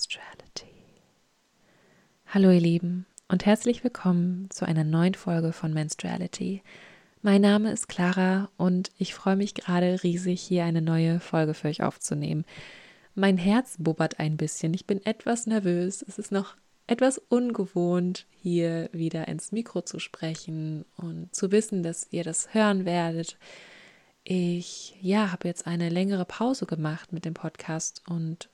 Menstruality. Hallo ihr Lieben und herzlich willkommen zu einer neuen Folge von Menstruality. Mein Name ist Clara und ich freue mich gerade riesig, hier eine neue Folge für euch aufzunehmen. Mein Herz bubbert ein bisschen, ich bin etwas nervös, es ist noch etwas ungewohnt, hier wieder ins Mikro zu sprechen und zu wissen, dass ihr das hören werdet. Ich ja, habe jetzt eine längere Pause gemacht mit dem Podcast und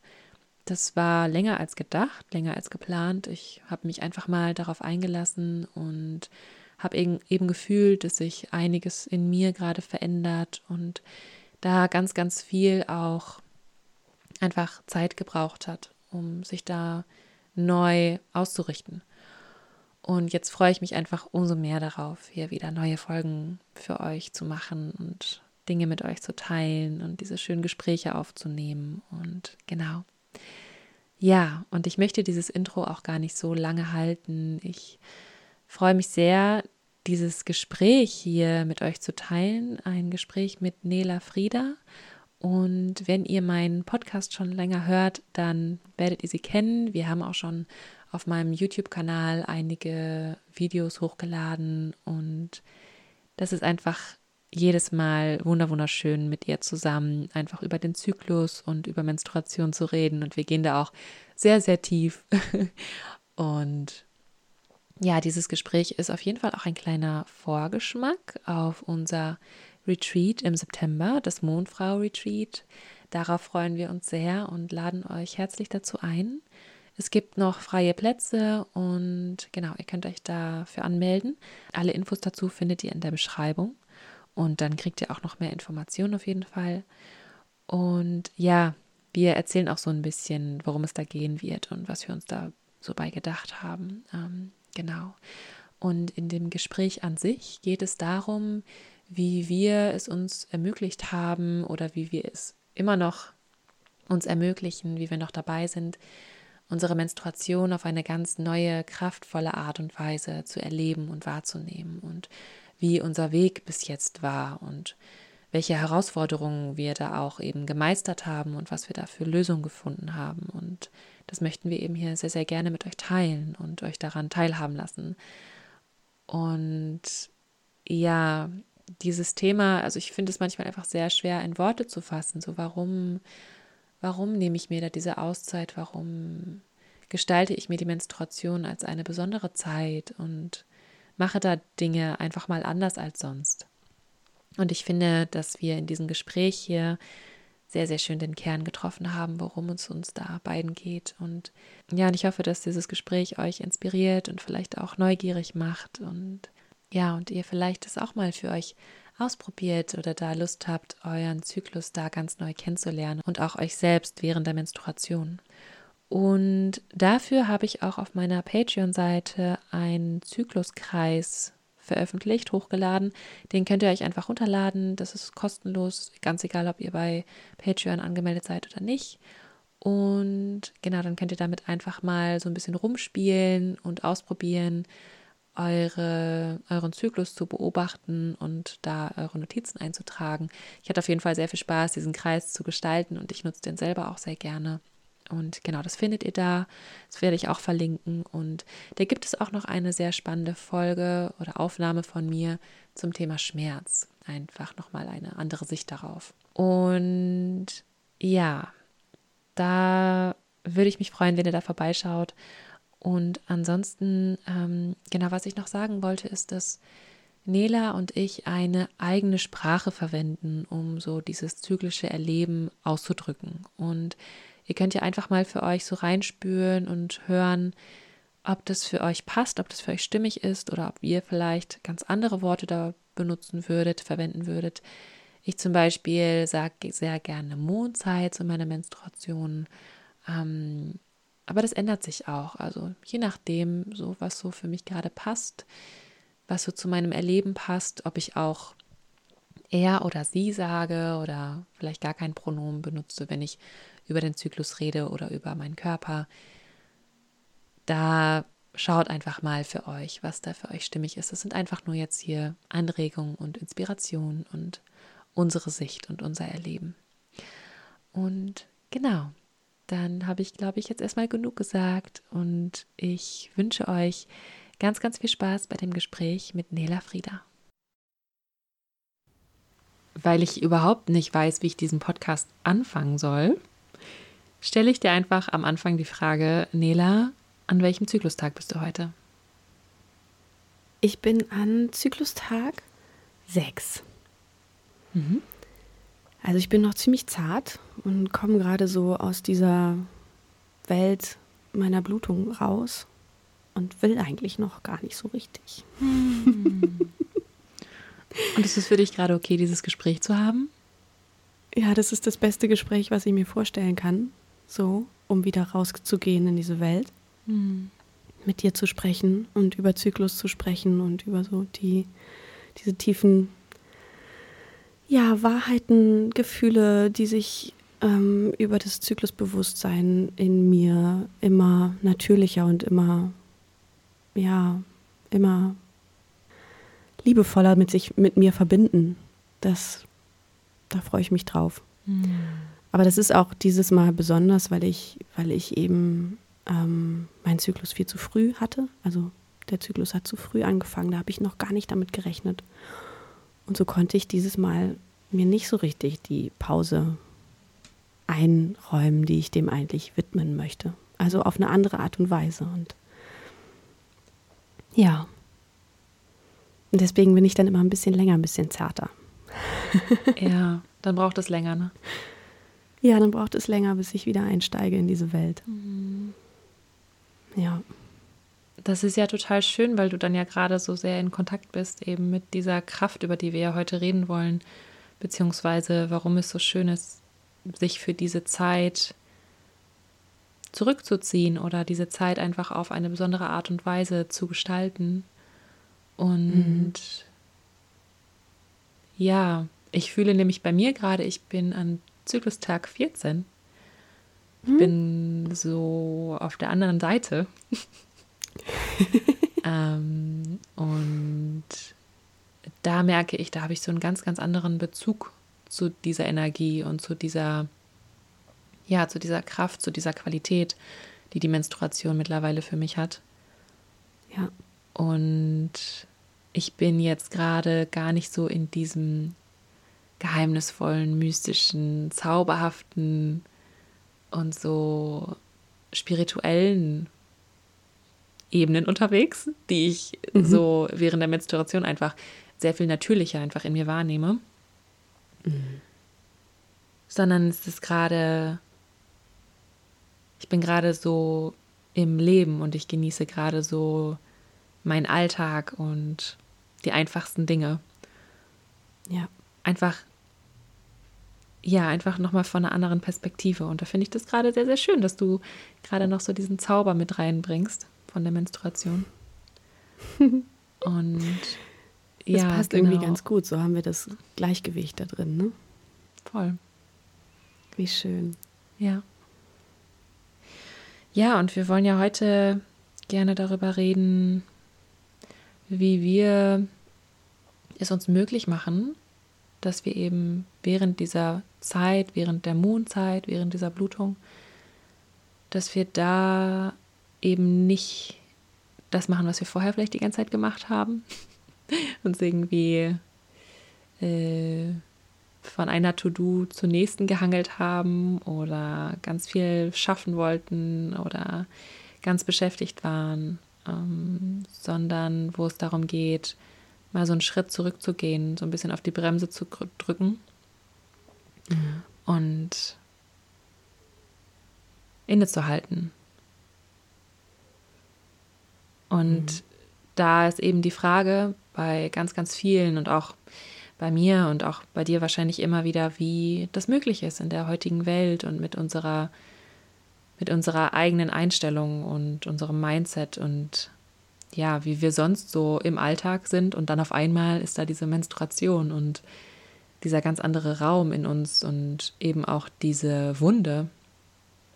das war länger als gedacht, länger als geplant. Ich habe mich einfach mal darauf eingelassen und habe eben, gefühlt, dass sich einiges in mir gerade verändert und da ganz, ganz viel auch einfach Zeit gebraucht hat, um sich da neu auszurichten. Und jetzt freue ich mich einfach umso mehr darauf, hier wieder neue Folgen für euch zu machen und Dinge mit euch zu teilen und diese schönen Gespräche aufzunehmen. Und genau. Ja, und ich möchte dieses Intro auch gar nicht so lange halten. Ich freue mich sehr, dieses Gespräch hier mit euch zu teilen. Ein Gespräch mit Nela Frieda. Und wenn ihr meinen Podcast schon länger hört, dann werdet ihr sie kennen. Wir haben auch schon auf meinem YouTube-Kanal einige Videos hochgeladen und das ist einfach jedes Mal wunderschön mit ihr zusammen einfach über den Zyklus und über Menstruation zu reden. Und wir gehen da auch sehr, sehr tief. und ja, dieses Gespräch ist auf jeden Fall auch ein kleiner Vorgeschmack auf unser Retreat im September, das Mondfrau-Retreat. Darauf freuen wir uns sehr und laden euch herzlich dazu ein. Es gibt noch freie Plätze und genau, ihr könnt euch dafür anmelden. Alle Infos dazu findet ihr in der Beschreibung. Und dann kriegt ihr auch noch mehr Informationen auf jeden Fall. Und ja, wir erzählen auch so ein bisschen, worum es da gehen wird und was wir uns da so bei gedacht haben. Ähm, genau. Und in dem Gespräch an sich geht es darum, wie wir es uns ermöglicht haben oder wie wir es immer noch uns ermöglichen, wie wir noch dabei sind, unsere Menstruation auf eine ganz neue, kraftvolle Art und Weise zu erleben und wahrzunehmen und wie unser Weg bis jetzt war und welche Herausforderungen wir da auch eben gemeistert haben und was wir da für Lösungen gefunden haben. Und das möchten wir eben hier sehr, sehr gerne mit euch teilen und euch daran teilhaben lassen. Und ja, dieses Thema, also ich finde es manchmal einfach sehr schwer in Worte zu fassen. So, warum, warum nehme ich mir da diese Auszeit? Warum gestalte ich mir die Menstruation als eine besondere Zeit? Und mache da Dinge einfach mal anders als sonst. Und ich finde, dass wir in diesem Gespräch hier sehr, sehr schön den Kern getroffen haben, worum es uns da beiden geht. Und ja, und ich hoffe, dass dieses Gespräch euch inspiriert und vielleicht auch neugierig macht und ja, und ihr vielleicht das auch mal für euch ausprobiert oder da Lust habt, euren Zyklus da ganz neu kennenzulernen und auch euch selbst während der Menstruation. Und dafür habe ich auch auf meiner Patreon-Seite einen Zykluskreis veröffentlicht, hochgeladen. Den könnt ihr euch einfach runterladen. Das ist kostenlos, ganz egal, ob ihr bei Patreon angemeldet seid oder nicht. Und genau, dann könnt ihr damit einfach mal so ein bisschen rumspielen und ausprobieren, eure, euren Zyklus zu beobachten und da eure Notizen einzutragen. Ich hatte auf jeden Fall sehr viel Spaß, diesen Kreis zu gestalten und ich nutze den selber auch sehr gerne. Und genau, das findet ihr da. Das werde ich auch verlinken. Und da gibt es auch noch eine sehr spannende Folge oder Aufnahme von mir zum Thema Schmerz. Einfach nochmal eine andere Sicht darauf. Und ja, da würde ich mich freuen, wenn ihr da vorbeischaut. Und ansonsten, ähm, genau, was ich noch sagen wollte, ist, dass Nela und ich eine eigene Sprache verwenden, um so dieses zyklische Erleben auszudrücken. Und Ihr könnt ja einfach mal für euch so reinspüren und hören, ob das für euch passt, ob das für euch stimmig ist oder ob ihr vielleicht ganz andere Worte da benutzen würdet, verwenden würdet. Ich zum Beispiel sage sehr gerne Mondzeit zu meiner Menstruation. Ähm, aber das ändert sich auch. Also je nachdem, so was so für mich gerade passt, was so zu meinem Erleben passt, ob ich auch er oder sie sage oder vielleicht gar kein Pronomen benutze, wenn ich über den Zyklus rede oder über meinen Körper. Da schaut einfach mal für euch, was da für euch stimmig ist. Das sind einfach nur jetzt hier Anregungen und Inspirationen und unsere Sicht und unser Erleben. Und genau, dann habe ich, glaube ich, jetzt erstmal genug gesagt und ich wünsche euch ganz, ganz viel Spaß bei dem Gespräch mit Nela Frieda. Weil ich überhaupt nicht weiß, wie ich diesen Podcast anfangen soll, stelle ich dir einfach am Anfang die Frage, Nela, an welchem Zyklustag bist du heute? Ich bin an Zyklustag 6. Mhm. Also ich bin noch ziemlich zart und komme gerade so aus dieser Welt meiner Blutung raus und will eigentlich noch gar nicht so richtig. Hm. und ist es für dich gerade okay, dieses Gespräch zu haben? Ja, das ist das beste Gespräch, was ich mir vorstellen kann, so, um wieder rauszugehen in diese Welt. Hm. Mit dir zu sprechen und über Zyklus zu sprechen und über so die, diese tiefen ja, Wahrheiten, Gefühle, die sich ähm, über das Zyklusbewusstsein in mir immer natürlicher und immer, ja, immer liebevoller mit sich, mit mir verbinden. Das, da freue ich mich drauf. Mhm. Aber das ist auch dieses Mal besonders, weil ich, weil ich eben ähm, meinen Zyklus viel zu früh hatte. Also der Zyklus hat zu früh angefangen, da habe ich noch gar nicht damit gerechnet. Und so konnte ich dieses Mal mir nicht so richtig die Pause einräumen, die ich dem eigentlich widmen möchte. Also auf eine andere Art und Weise. Und ja. Und deswegen bin ich dann immer ein bisschen länger, ein bisschen zarter. ja, dann braucht es länger, ne? Ja, dann braucht es länger, bis ich wieder einsteige in diese Welt. Mhm. Ja das ist ja total schön, weil du dann ja gerade so sehr in Kontakt bist, eben mit dieser Kraft, über die wir ja heute reden wollen, beziehungsweise warum es so schön ist, sich für diese Zeit zurückzuziehen oder diese Zeit einfach auf eine besondere Art und Weise zu gestalten. Und mhm. ja, ich fühle nämlich bei mir gerade, ich bin an Zyklustag 14. Ich mhm. bin so auf der anderen Seite. ähm, und da merke ich, da habe ich so einen ganz, ganz anderen Bezug zu dieser Energie und zu dieser, ja, zu dieser Kraft, zu dieser Qualität, die die Menstruation mittlerweile für mich hat. Ja. Und ich bin jetzt gerade gar nicht so in diesem geheimnisvollen, mystischen, zauberhaften und so spirituellen Ebenen unterwegs, die ich mhm. so während der Menstruation einfach sehr viel natürlicher einfach in mir wahrnehme. Mhm. Sondern es ist gerade, ich bin gerade so im Leben und ich genieße gerade so meinen Alltag und die einfachsten Dinge. Ja. Einfach, ja, einfach nochmal von einer anderen Perspektive. Und da finde ich das gerade sehr, sehr schön, dass du gerade noch so diesen Zauber mit reinbringst von der Menstruation. Und ja, das passt genau. irgendwie ganz gut. So haben wir das Gleichgewicht da drin, ne? Voll. Wie schön. Ja. Ja, und wir wollen ja heute gerne darüber reden, wie wir es uns möglich machen, dass wir eben während dieser Zeit, während der Mondzeit, während dieser Blutung, dass wir da eben nicht das machen, was wir vorher vielleicht die ganze Zeit gemacht haben. Uns irgendwie äh, von einer To-Do zur nächsten gehangelt haben oder ganz viel schaffen wollten oder ganz beschäftigt waren, ähm, sondern wo es darum geht, mal so einen Schritt zurückzugehen, so ein bisschen auf die Bremse zu drücken mhm. und innezuhalten und mhm. da ist eben die Frage bei ganz, ganz vielen und auch bei mir und auch bei dir wahrscheinlich immer wieder, wie das möglich ist in der heutigen Welt und mit unserer, mit unserer eigenen Einstellung und unserem Mindset und ja, wie wir sonst so im Alltag sind und dann auf einmal ist da diese Menstruation und dieser ganz andere Raum in uns und eben auch diese Wunde.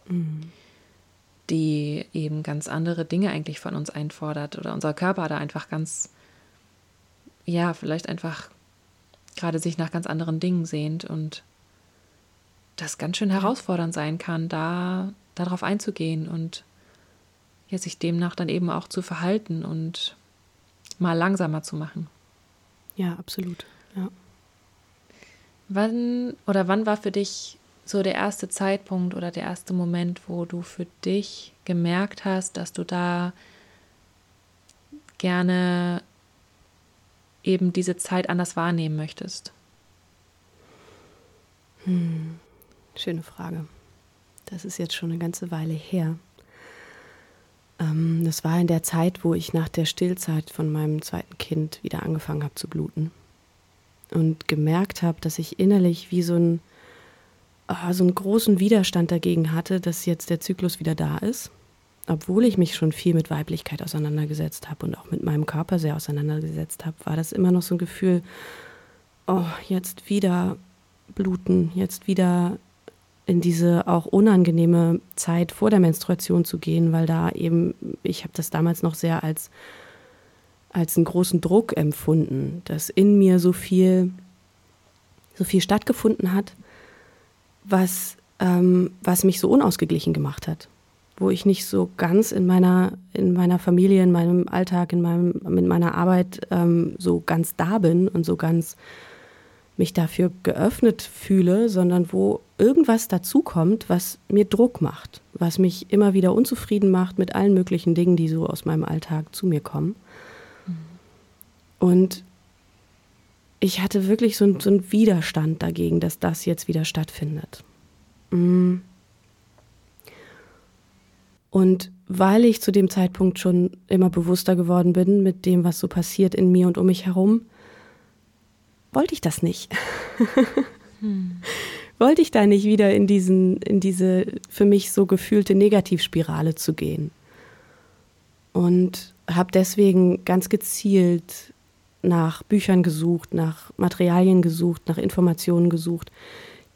Mhm die eben ganz andere Dinge eigentlich von uns einfordert oder unser Körper da einfach ganz, ja, vielleicht einfach gerade sich nach ganz anderen Dingen sehnt und das ganz schön herausfordernd sein kann, da darauf einzugehen und ja, sich demnach dann eben auch zu verhalten und mal langsamer zu machen. Ja, absolut. Ja. Wann oder wann war für dich so der erste Zeitpunkt oder der erste Moment, wo du für dich gemerkt hast, dass du da gerne eben diese Zeit anders wahrnehmen möchtest? Hm, schöne Frage. Das ist jetzt schon eine ganze Weile her. Ähm, das war in der Zeit, wo ich nach der Stillzeit von meinem zweiten Kind wieder angefangen habe zu bluten. Und gemerkt habe, dass ich innerlich wie so, ein, oh, so einen großen Widerstand dagegen hatte, dass jetzt der Zyklus wieder da ist, obwohl ich mich schon viel mit Weiblichkeit auseinandergesetzt habe und auch mit meinem Körper sehr auseinandergesetzt habe, war das immer noch so ein Gefühl, oh, jetzt wieder bluten, jetzt wieder in diese auch unangenehme Zeit vor der Menstruation zu gehen, weil da eben, ich habe das damals noch sehr als als einen großen Druck empfunden, dass in mir so viel, so viel stattgefunden hat, was, ähm, was mich so unausgeglichen gemacht hat. Wo ich nicht so ganz in meiner, in meiner Familie, in meinem Alltag, in, meinem, in meiner Arbeit ähm, so ganz da bin und so ganz mich dafür geöffnet fühle, sondern wo irgendwas dazukommt, was mir Druck macht, was mich immer wieder unzufrieden macht mit allen möglichen Dingen, die so aus meinem Alltag zu mir kommen. Und ich hatte wirklich so, so einen Widerstand dagegen, dass das jetzt wieder stattfindet. Mm. Und weil ich zu dem Zeitpunkt schon immer bewusster geworden bin mit dem, was so passiert in mir und um mich herum, wollte ich das nicht. hm. Wollte ich da nicht wieder in, diesen, in diese für mich so gefühlte Negativspirale zu gehen. Und habe deswegen ganz gezielt nach Büchern gesucht, nach Materialien gesucht, nach Informationen gesucht,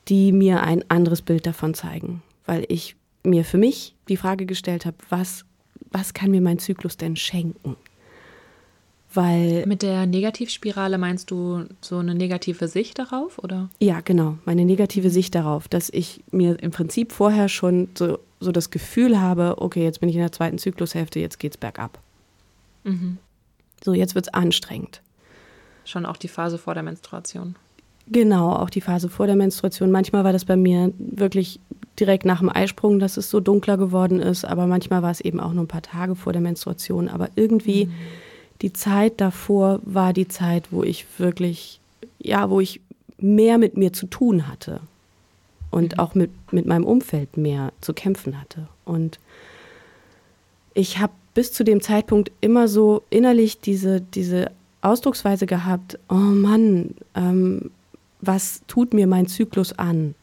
die mir ein anderes Bild davon zeigen. Weil ich mir für mich die Frage gestellt habe, was, was kann mir mein Zyklus denn schenken? Weil Mit der Negativspirale meinst du so eine negative Sicht darauf, oder? Ja, genau, meine negative Sicht darauf, dass ich mir im Prinzip vorher schon so, so das Gefühl habe, okay, jetzt bin ich in der zweiten Zyklushälfte, jetzt geht's bergab. Mhm. So, jetzt wird's anstrengend schon auch die Phase vor der Menstruation. Genau, auch die Phase vor der Menstruation. Manchmal war das bei mir wirklich direkt nach dem Eisprung, dass es so dunkler geworden ist, aber manchmal war es eben auch nur ein paar Tage vor der Menstruation. Aber irgendwie mhm. Die Zeit davor war die Zeit, wo ich wirklich, ja, wo ich mehr mit mir zu tun hatte und mhm. auch mit, mit meinem Umfeld mehr zu kämpfen hatte. Und ich habe bis zu dem Zeitpunkt immer so innerlich diese, diese Ausdrucksweise gehabt, oh Mann, ähm, was tut mir mein Zyklus an?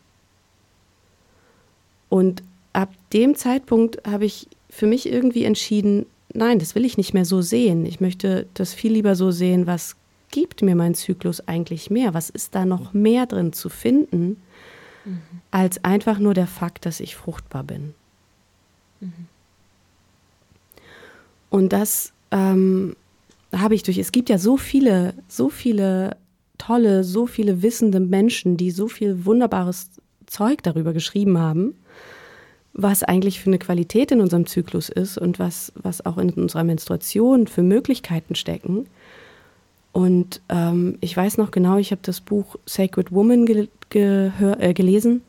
Und ab dem Zeitpunkt habe ich für mich irgendwie entschieden, nein, das will ich nicht mehr so sehen. Ich möchte das viel lieber so sehen, was gibt mir mein Zyklus eigentlich mehr? Was ist da noch mehr drin zu finden, mhm. als einfach nur der Fakt, dass ich fruchtbar bin? Mhm. Und das ähm, habe ich durch, es gibt ja so viele, so viele tolle, so viele wissende Menschen, die so viel wunderbares Zeug darüber geschrieben haben, was eigentlich für eine Qualität in unserem Zyklus ist und was, was auch in unserer Menstruation für Möglichkeiten stecken. Und ähm, ich weiß noch genau, ich habe das Buch Sacred Woman ge äh, gelesen.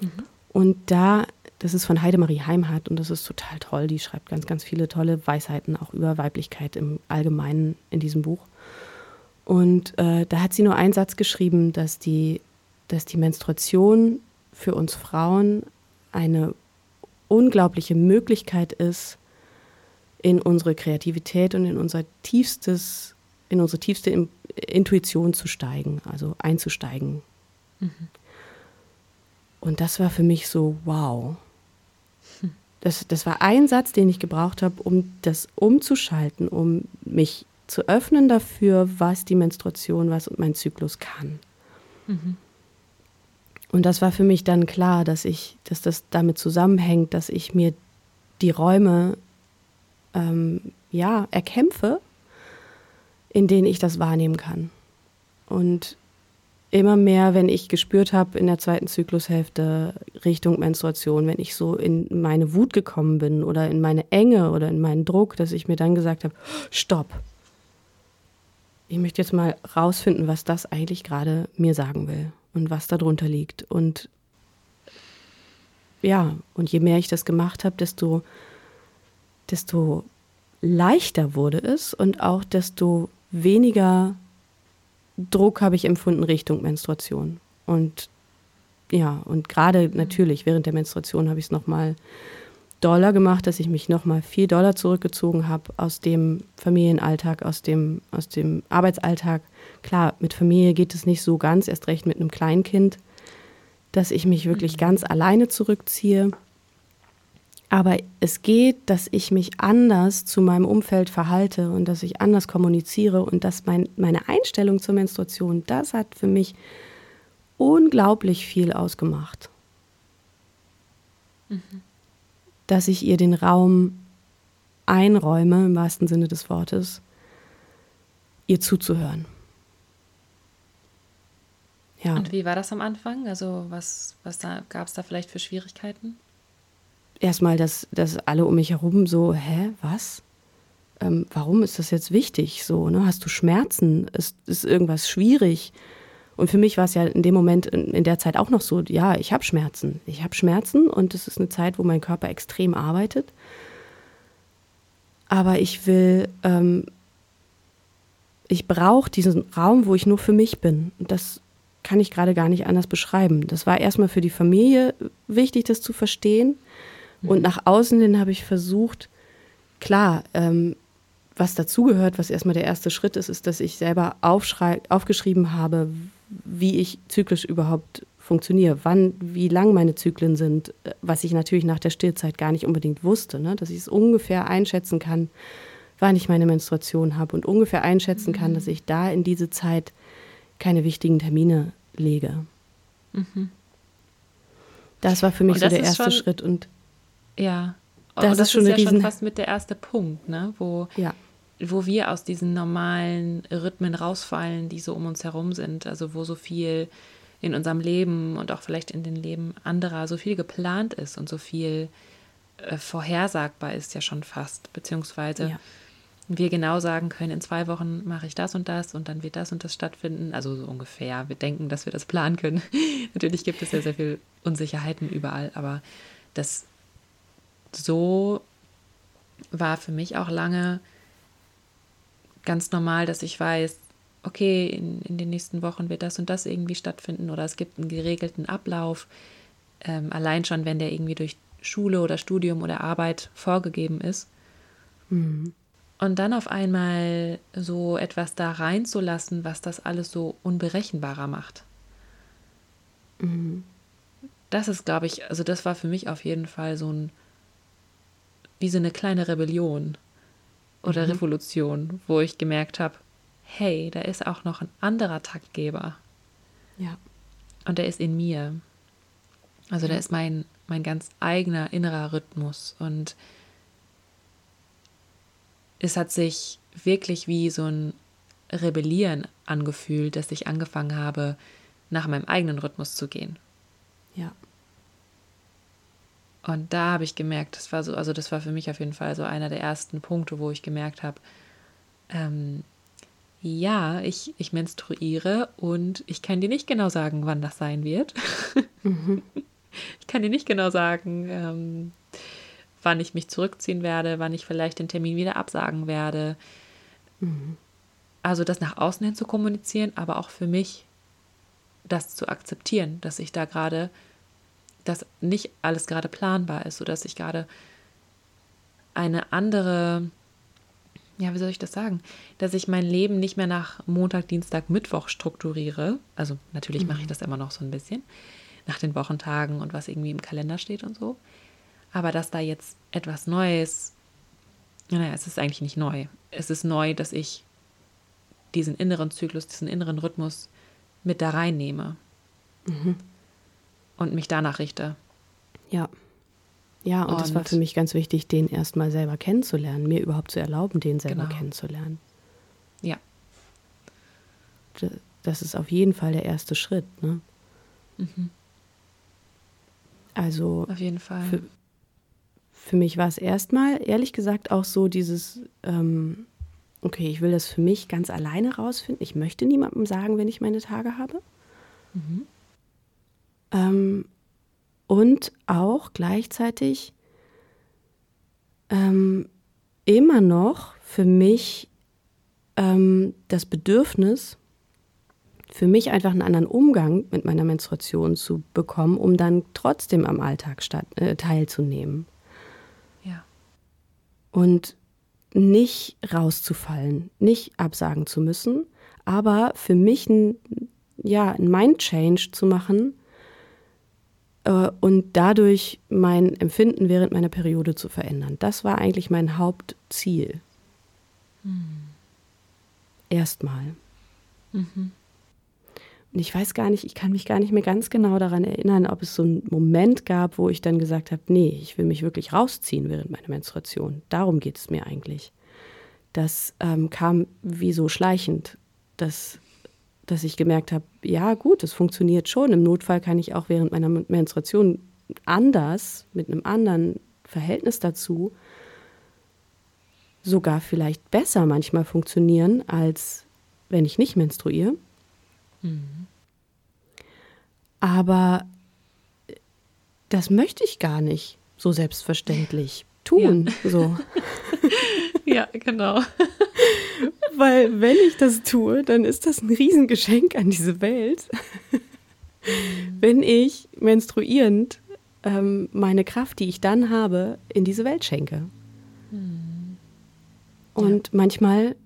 Mhm. Und da das ist von Heidemarie Heimhardt und das ist total toll. Die schreibt ganz, ganz viele tolle Weisheiten auch über Weiblichkeit im Allgemeinen in diesem Buch. Und äh, da hat sie nur einen Satz geschrieben, dass die, dass die Menstruation für uns Frauen eine unglaubliche Möglichkeit ist, in unsere Kreativität und in unser tiefstes, in unsere tiefste Intuition zu steigen, also einzusteigen. Mhm. Und das war für mich so, wow. Das, das war ein Satz, den ich gebraucht habe, um das umzuschalten, um mich zu öffnen dafür, was die Menstruation, was mein Zyklus kann. Mhm. Und das war für mich dann klar, dass ich, dass das damit zusammenhängt, dass ich mir die Räume ähm, ja erkämpfe, in denen ich das wahrnehmen kann. Und immer mehr, wenn ich gespürt habe in der zweiten Zyklushälfte Richtung Menstruation, wenn ich so in meine Wut gekommen bin oder in meine Enge oder in meinen Druck, dass ich mir dann gesagt habe, stopp. Ich möchte jetzt mal rausfinden, was das eigentlich gerade mir sagen will und was darunter liegt. Und ja, und je mehr ich das gemacht habe, desto, desto leichter wurde es und auch desto weniger Druck habe ich empfunden Richtung Menstruation. Und ja, und gerade natürlich während der Menstruation habe ich es nochmal doller gemacht, dass ich mich nochmal viel doller zurückgezogen habe aus dem Familienalltag, aus dem, aus dem Arbeitsalltag. Klar, mit Familie geht es nicht so ganz, erst recht mit einem Kleinkind, dass ich mich wirklich mhm. ganz alleine zurückziehe. Aber es geht, dass ich mich anders zu meinem Umfeld verhalte und dass ich anders kommuniziere und dass mein, meine Einstellung zur Menstruation, das hat für mich unglaublich viel ausgemacht. Mhm. Dass ich ihr den Raum einräume, im wahrsten Sinne des Wortes, ihr zuzuhören. Ja. Und wie war das am Anfang? Also was, was da gab es da vielleicht für Schwierigkeiten? erstmal, dass, dass alle um mich herum so, hä, was? Ähm, warum ist das jetzt wichtig? So, ne? Hast du Schmerzen? Ist, ist irgendwas schwierig? Und für mich war es ja in dem Moment, in, in der Zeit auch noch so, ja, ich habe Schmerzen. Ich habe Schmerzen und es ist eine Zeit, wo mein Körper extrem arbeitet. Aber ich will, ähm, ich brauche diesen Raum, wo ich nur für mich bin. Und das kann ich gerade gar nicht anders beschreiben. Das war erstmal für die Familie wichtig, das zu verstehen. Und nach außen hin habe ich versucht, klar, ähm, was dazugehört, was erstmal der erste Schritt ist, ist, dass ich selber aufgeschrieben habe, wie ich zyklisch überhaupt funktioniere, wann, wie lang meine Zyklen sind, was ich natürlich nach der Stillzeit gar nicht unbedingt wusste, ne? dass ich es ungefähr einschätzen kann, wann ich meine Menstruation habe und ungefähr einschätzen kann, dass ich da in diese Zeit keine wichtigen Termine lege. Mhm. Das war für mich so der erste Schritt und ja. Das, das ist, schon ist ja schon fast mit der erste Punkt, ne? Wo, ja. Wo wir aus diesen normalen Rhythmen rausfallen, die so um uns herum sind. Also wo so viel in unserem Leben und auch vielleicht in den Leben anderer so viel geplant ist und so viel äh, vorhersagbar ist ja schon fast, beziehungsweise ja. wir genau sagen können, in zwei Wochen mache ich das und das und dann wird das und das stattfinden. Also so ungefähr. Wir denken, dass wir das planen können. Natürlich gibt es ja sehr viel Unsicherheiten überall, aber das so war für mich auch lange ganz normal, dass ich weiß, okay, in, in den nächsten Wochen wird das und das irgendwie stattfinden oder es gibt einen geregelten Ablauf. Ähm, allein schon, wenn der irgendwie durch Schule oder Studium oder Arbeit vorgegeben ist. Mhm. Und dann auf einmal so etwas da reinzulassen, was das alles so unberechenbarer macht. Mhm. Das ist, glaube ich, also das war für mich auf jeden Fall so ein wie so eine kleine Rebellion oder mhm. Revolution, wo ich gemerkt habe, hey, da ist auch noch ein anderer Taktgeber. Ja. Und der ist in mir. Also da ist mein, mein ganz eigener innerer Rhythmus. Und es hat sich wirklich wie so ein Rebellieren angefühlt, dass ich angefangen habe, nach meinem eigenen Rhythmus zu gehen. Ja. Und da habe ich gemerkt, das war so, also das war für mich auf jeden Fall so einer der ersten Punkte, wo ich gemerkt habe, ähm, ja, ich, ich menstruiere und ich kann dir nicht genau sagen, wann das sein wird. Mhm. Ich kann dir nicht genau sagen, ähm, wann ich mich zurückziehen werde, wann ich vielleicht den Termin wieder absagen werde. Mhm. Also das nach außen hin zu kommunizieren, aber auch für mich das zu akzeptieren, dass ich da gerade dass nicht alles gerade planbar ist, sodass ich gerade eine andere, ja, wie soll ich das sagen, dass ich mein Leben nicht mehr nach Montag, Dienstag, Mittwoch strukturiere. Also natürlich mhm. mache ich mhm. das immer noch so ein bisschen, nach den Wochentagen und was irgendwie im Kalender steht und so. Aber dass da jetzt etwas Neues, naja, es ist eigentlich nicht neu. Es ist neu, dass ich diesen inneren Zyklus, diesen inneren Rhythmus mit da reinnehme. Mhm und mich danach richte. Ja. Ja, und, es war für mich ganz wichtig, den erstmal selber kennenzulernen, mir überhaupt zu erlauben, den selber genau. kennenzulernen. Ja. das ist auf jeden Fall der erste Schritt. Ne? Mhm. Also auf jeden Fall. Für, für mich war es erstmal, ehrlich gesagt, auch so dieses, ähm, okay, ich will das für mich ganz alleine rausfinden. Ich möchte niemandem sagen, wenn ich meine Tage habe. Mhm. Ähm, und auch gleichzeitig ähm, immer noch für mich ähm, das Bedürfnis, für mich einfach einen anderen Umgang mit meiner Menstruation zu bekommen, um dann trotzdem am Alltag statt, äh, teilzunehmen. Ja. Und nicht rauszufallen, nicht absagen zu müssen, aber für mich ein, ja, ein Mind-Change zu machen äh, und dadurch mein Empfinden während meiner Periode zu verändern. Das war eigentlich mein Hauptziel. Hm. Erstmal. Mhm. Und ich weiß gar nicht, ich kann mich gar nicht mehr ganz genau daran erinnern, ob es so einen Moment gab, wo ich dann gesagt habe, nee, ich will mich wirklich rausziehen während meiner Menstruation. Darum geht es mir eigentlich. Das ähm, kam wie so schleichend, dass, dass ich gemerkt habe, ja gut, es funktioniert schon. Im Notfall kann ich auch während meiner Menstruation anders, mit einem anderen Verhältnis dazu, sogar vielleicht besser manchmal funktionieren, als wenn ich nicht menstruiere. Mhm. Aber das möchte ich gar nicht so selbstverständlich tun. Ja. So. ja, genau. Weil wenn ich das tue, dann ist das ein Riesengeschenk an diese Welt. Mhm. wenn ich menstruierend ähm, meine Kraft, die ich dann habe, in diese Welt schenke. Mhm. Und ja. manchmal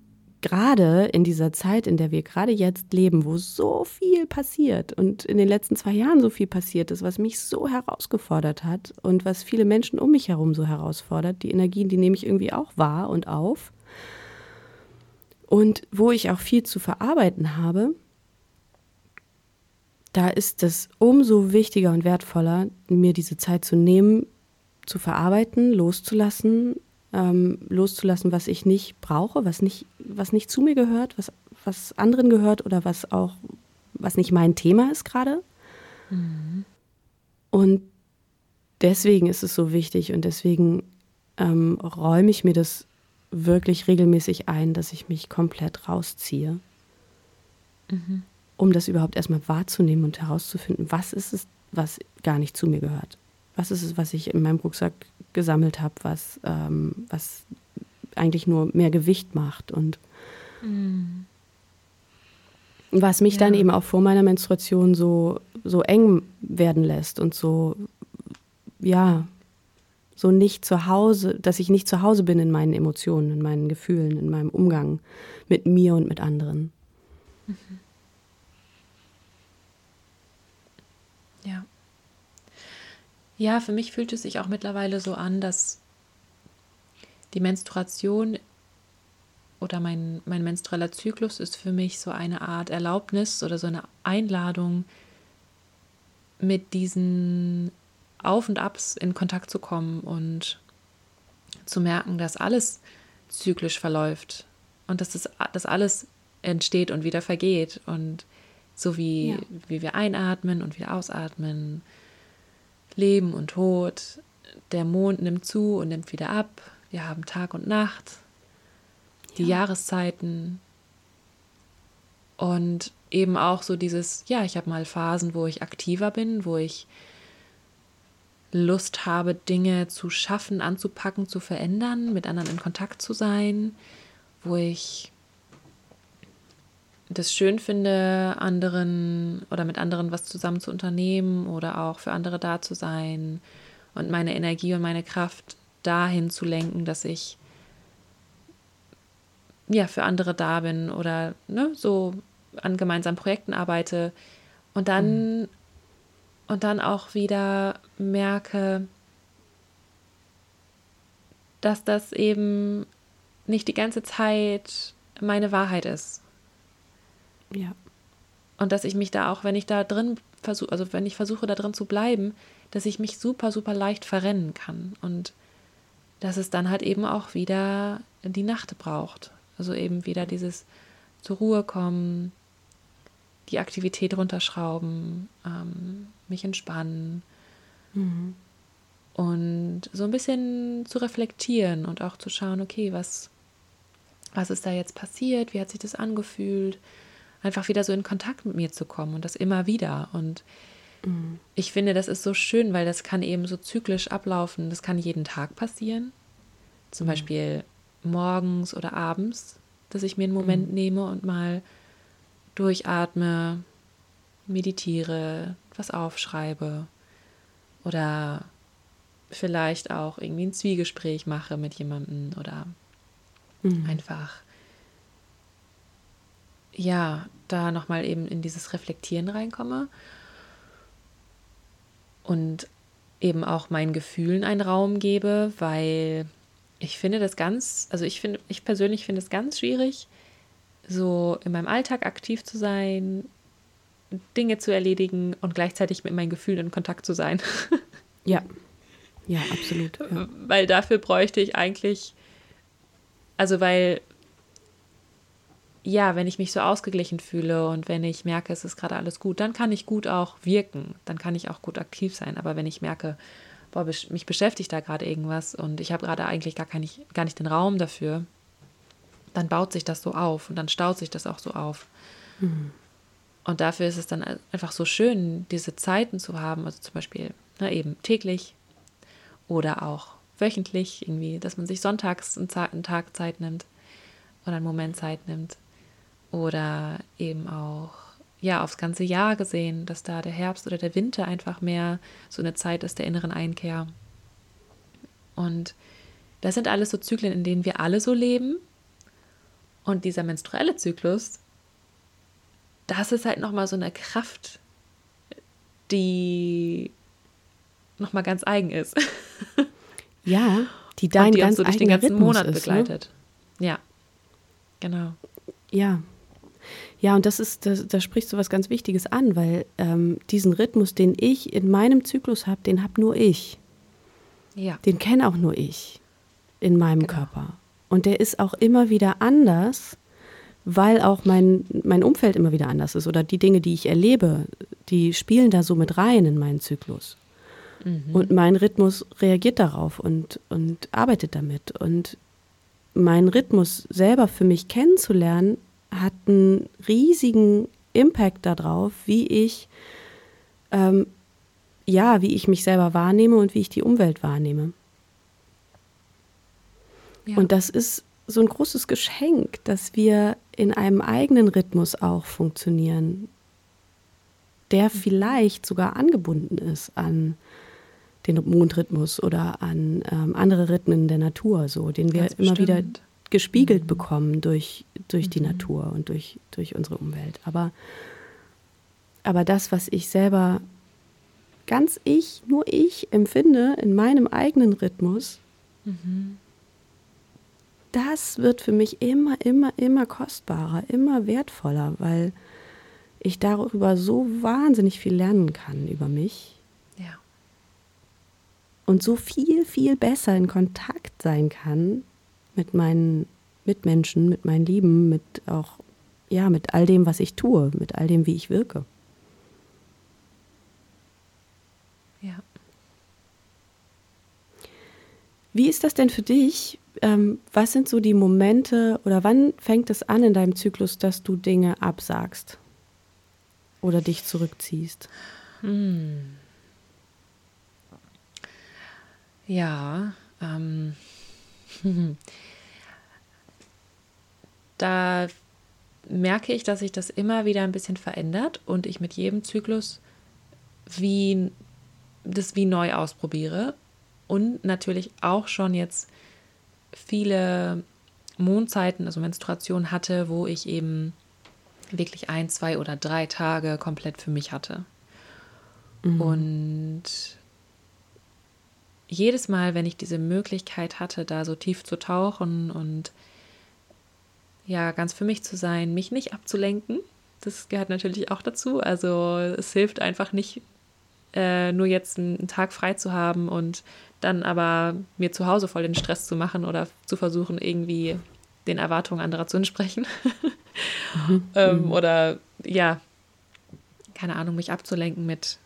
gerade in dieser Zeit, in der wir gerade jetzt leben, wo so viel passiert und in den letzten zwei Jahren so viel passiert ist, was mich so herausgefordert hat und was viele Menschen um mich herum so herausfordert, die Energien, die nehme ich irgendwie auch wahr und auf. Und wo ich auch viel zu verarbeiten habe, da ist es umso wichtiger und wertvoller, mir diese Zeit zu nehmen, zu verarbeiten, loszulassen, ähm, loszulassen, was ich nicht brauche, was nicht, was nicht zu mir gehört, was, was anderen gehört oder was auch, was nicht mein Thema ist gerade. Mhm. Und deswegen ist es so wichtig und deswegen ähm, räume ich mir das wirklich regelmäßig ein, dass ich mich komplett rausziehe, mhm. um das überhaupt erstmal wahrzunehmen und herauszufinden, was ist es, was gar nicht zu mir gehört. Was ist es, was ich in meinem Rucksack gesammelt habe, was, ähm, was eigentlich nur mehr Gewicht macht und mhm. was mich ja. dann eben auch vor meiner Menstruation so, so eng werden lässt und so, ja, so nicht zu Hause, dass ich nicht zu Hause bin in meinen Emotionen, in meinen Gefühlen, in meinem Umgang mit mir und mit anderen. Mhm. Ja. Ja, für mich fühlt es sich auch mittlerweile so an, dass die Menstruation oder mein, mein menstrueller Zyklus ist für mich so eine Art Erlaubnis oder so eine Einladung, mit diesen Auf und Abs in Kontakt zu kommen und zu merken, dass alles zyklisch verläuft und dass das, dass alles entsteht und wieder vergeht und so wie, ja. wie wir einatmen und wieder ausatmen, Leben und Tod. Der Mond nimmt zu und nimmt wieder ab. Wir haben Tag und Nacht, die ja. Jahreszeiten und eben auch so dieses, ja, ich habe mal Phasen, wo ich aktiver bin, wo ich Lust habe, Dinge zu schaffen, anzupacken, zu verändern, mit anderen in Kontakt zu sein, wo ich das schön finde, anderen oder mit anderen was zusammen zu unternehmen oder auch für andere da zu sein und meine Energie und meine Kraft dahin zu lenken, dass ich ja für andere da bin oder ne, so an gemeinsamen Projekten arbeite und dann mhm. Und dann auch wieder merke, dass das eben nicht die ganze Zeit meine Wahrheit ist ja. Und dass ich mich da auch, wenn ich da drin versuche, also wenn ich versuche, da drin zu bleiben, dass ich mich super, super leicht verrennen kann. Und dass es dann halt eben auch wieder die Nacht braucht. Also eben wieder dieses zur Ruhe kommen, die Aktivität runterschrauben, ähm, mich entspannen mhm. und so ein bisschen zu reflektieren und auch zu schauen, okay, was, was ist da jetzt passiert, wie hat sich das angefühlt, einfach wieder so in Kontakt mit mir zu kommen und das immer wieder. Und mhm. ich finde, das ist so schön, weil das kann eben so zyklisch ablaufen. Das kann jeden Tag passieren. Zum mhm. Beispiel morgens oder abends, dass ich mir einen Moment mhm. nehme und mal durchatme, meditiere, was aufschreibe oder vielleicht auch irgendwie ein Zwiegespräch mache mit jemandem oder mhm. einfach ja, da nochmal eben in dieses Reflektieren reinkomme und eben auch meinen Gefühlen einen Raum gebe, weil ich finde das ganz, also ich finde, ich persönlich finde es ganz schwierig, so in meinem Alltag aktiv zu sein, Dinge zu erledigen und gleichzeitig mit meinen Gefühlen in Kontakt zu sein. Ja, ja, absolut. Ja. Weil dafür bräuchte ich eigentlich, also weil ja, wenn ich mich so ausgeglichen fühle und wenn ich merke, es ist gerade alles gut, dann kann ich gut auch wirken, dann kann ich auch gut aktiv sein. Aber wenn ich merke, boah, mich beschäftigt da gerade irgendwas und ich habe gerade eigentlich gar, kein, gar nicht den Raum dafür, dann baut sich das so auf und dann staut sich das auch so auf. Mhm. Und dafür ist es dann einfach so schön, diese Zeiten zu haben, also zum Beispiel ne, eben täglich oder auch wöchentlich, irgendwie, dass man sich sonntags einen Tag Zeit nimmt oder einen Moment Zeit nimmt oder eben auch ja aufs ganze Jahr gesehen, dass da der Herbst oder der Winter einfach mehr so eine Zeit ist der inneren Einkehr. Und das sind alles so Zyklen, in denen wir alle so leben. Und dieser menstruelle Zyklus, das ist halt nochmal so eine Kraft, die nochmal ganz eigen ist. Ja, die deinen die ganz so durch den ganzen Rhythmus Monat ist, ne? begleitet. Ne? Ja, genau. Ja, ja, und das ist, da, da sprichst du was ganz Wichtiges an, weil ähm, diesen Rhythmus, den ich in meinem Zyklus habe, den habe nur ich. Ja. Den kenne auch nur ich in meinem genau. Körper. Und der ist auch immer wieder anders, weil auch mein, mein Umfeld immer wieder anders ist. Oder die Dinge, die ich erlebe, die spielen da so mit rein in meinen Zyklus. Mhm. Und mein Rhythmus reagiert darauf und, und arbeitet damit. Und meinen Rhythmus selber für mich kennenzulernen, hat einen riesigen Impact darauf, wie ich ähm, ja, wie ich mich selber wahrnehme und wie ich die Umwelt wahrnehme. Ja. Und das ist so ein großes Geschenk, dass wir in einem eigenen Rhythmus auch funktionieren, der mhm. vielleicht sogar angebunden ist an den Mondrhythmus oder an ähm, andere Rhythmen der Natur, so, den wir immer wieder gespiegelt mhm. bekommen durch, durch die mhm. Natur und durch, durch unsere Umwelt. Aber, aber das, was ich selber ganz ich, nur ich empfinde in meinem eigenen Rhythmus, mhm. Das wird für mich immer, immer, immer kostbarer, immer wertvoller, weil ich darüber so wahnsinnig viel lernen kann über mich. Ja. Und so viel, viel besser in Kontakt sein kann mit meinen Mitmenschen, mit meinen Lieben, mit auch, ja, mit all dem, was ich tue, mit all dem, wie ich wirke. Ja. Wie ist das denn für dich? Ähm, was sind so die Momente oder wann fängt es an in deinem Zyklus, dass du Dinge absagst oder dich zurückziehst? Hm. Ja, ähm, da merke ich, dass sich das immer wieder ein bisschen verändert und ich mit jedem Zyklus wie das wie neu ausprobiere und natürlich auch schon jetzt viele Mondzeiten, also Menstruation hatte, wo ich eben wirklich ein, zwei oder drei Tage komplett für mich hatte. Mhm. Und jedes Mal, wenn ich diese Möglichkeit hatte, da so tief zu tauchen und ja, ganz für mich zu sein, mich nicht abzulenken, das gehört natürlich auch dazu. Also es hilft einfach nicht, äh, nur jetzt einen Tag frei zu haben und dann aber mir zu Hause voll den Stress zu machen oder zu versuchen, irgendwie den Erwartungen anderer zu entsprechen. mhm. ähm, oder ja, keine Ahnung, mich abzulenken mit,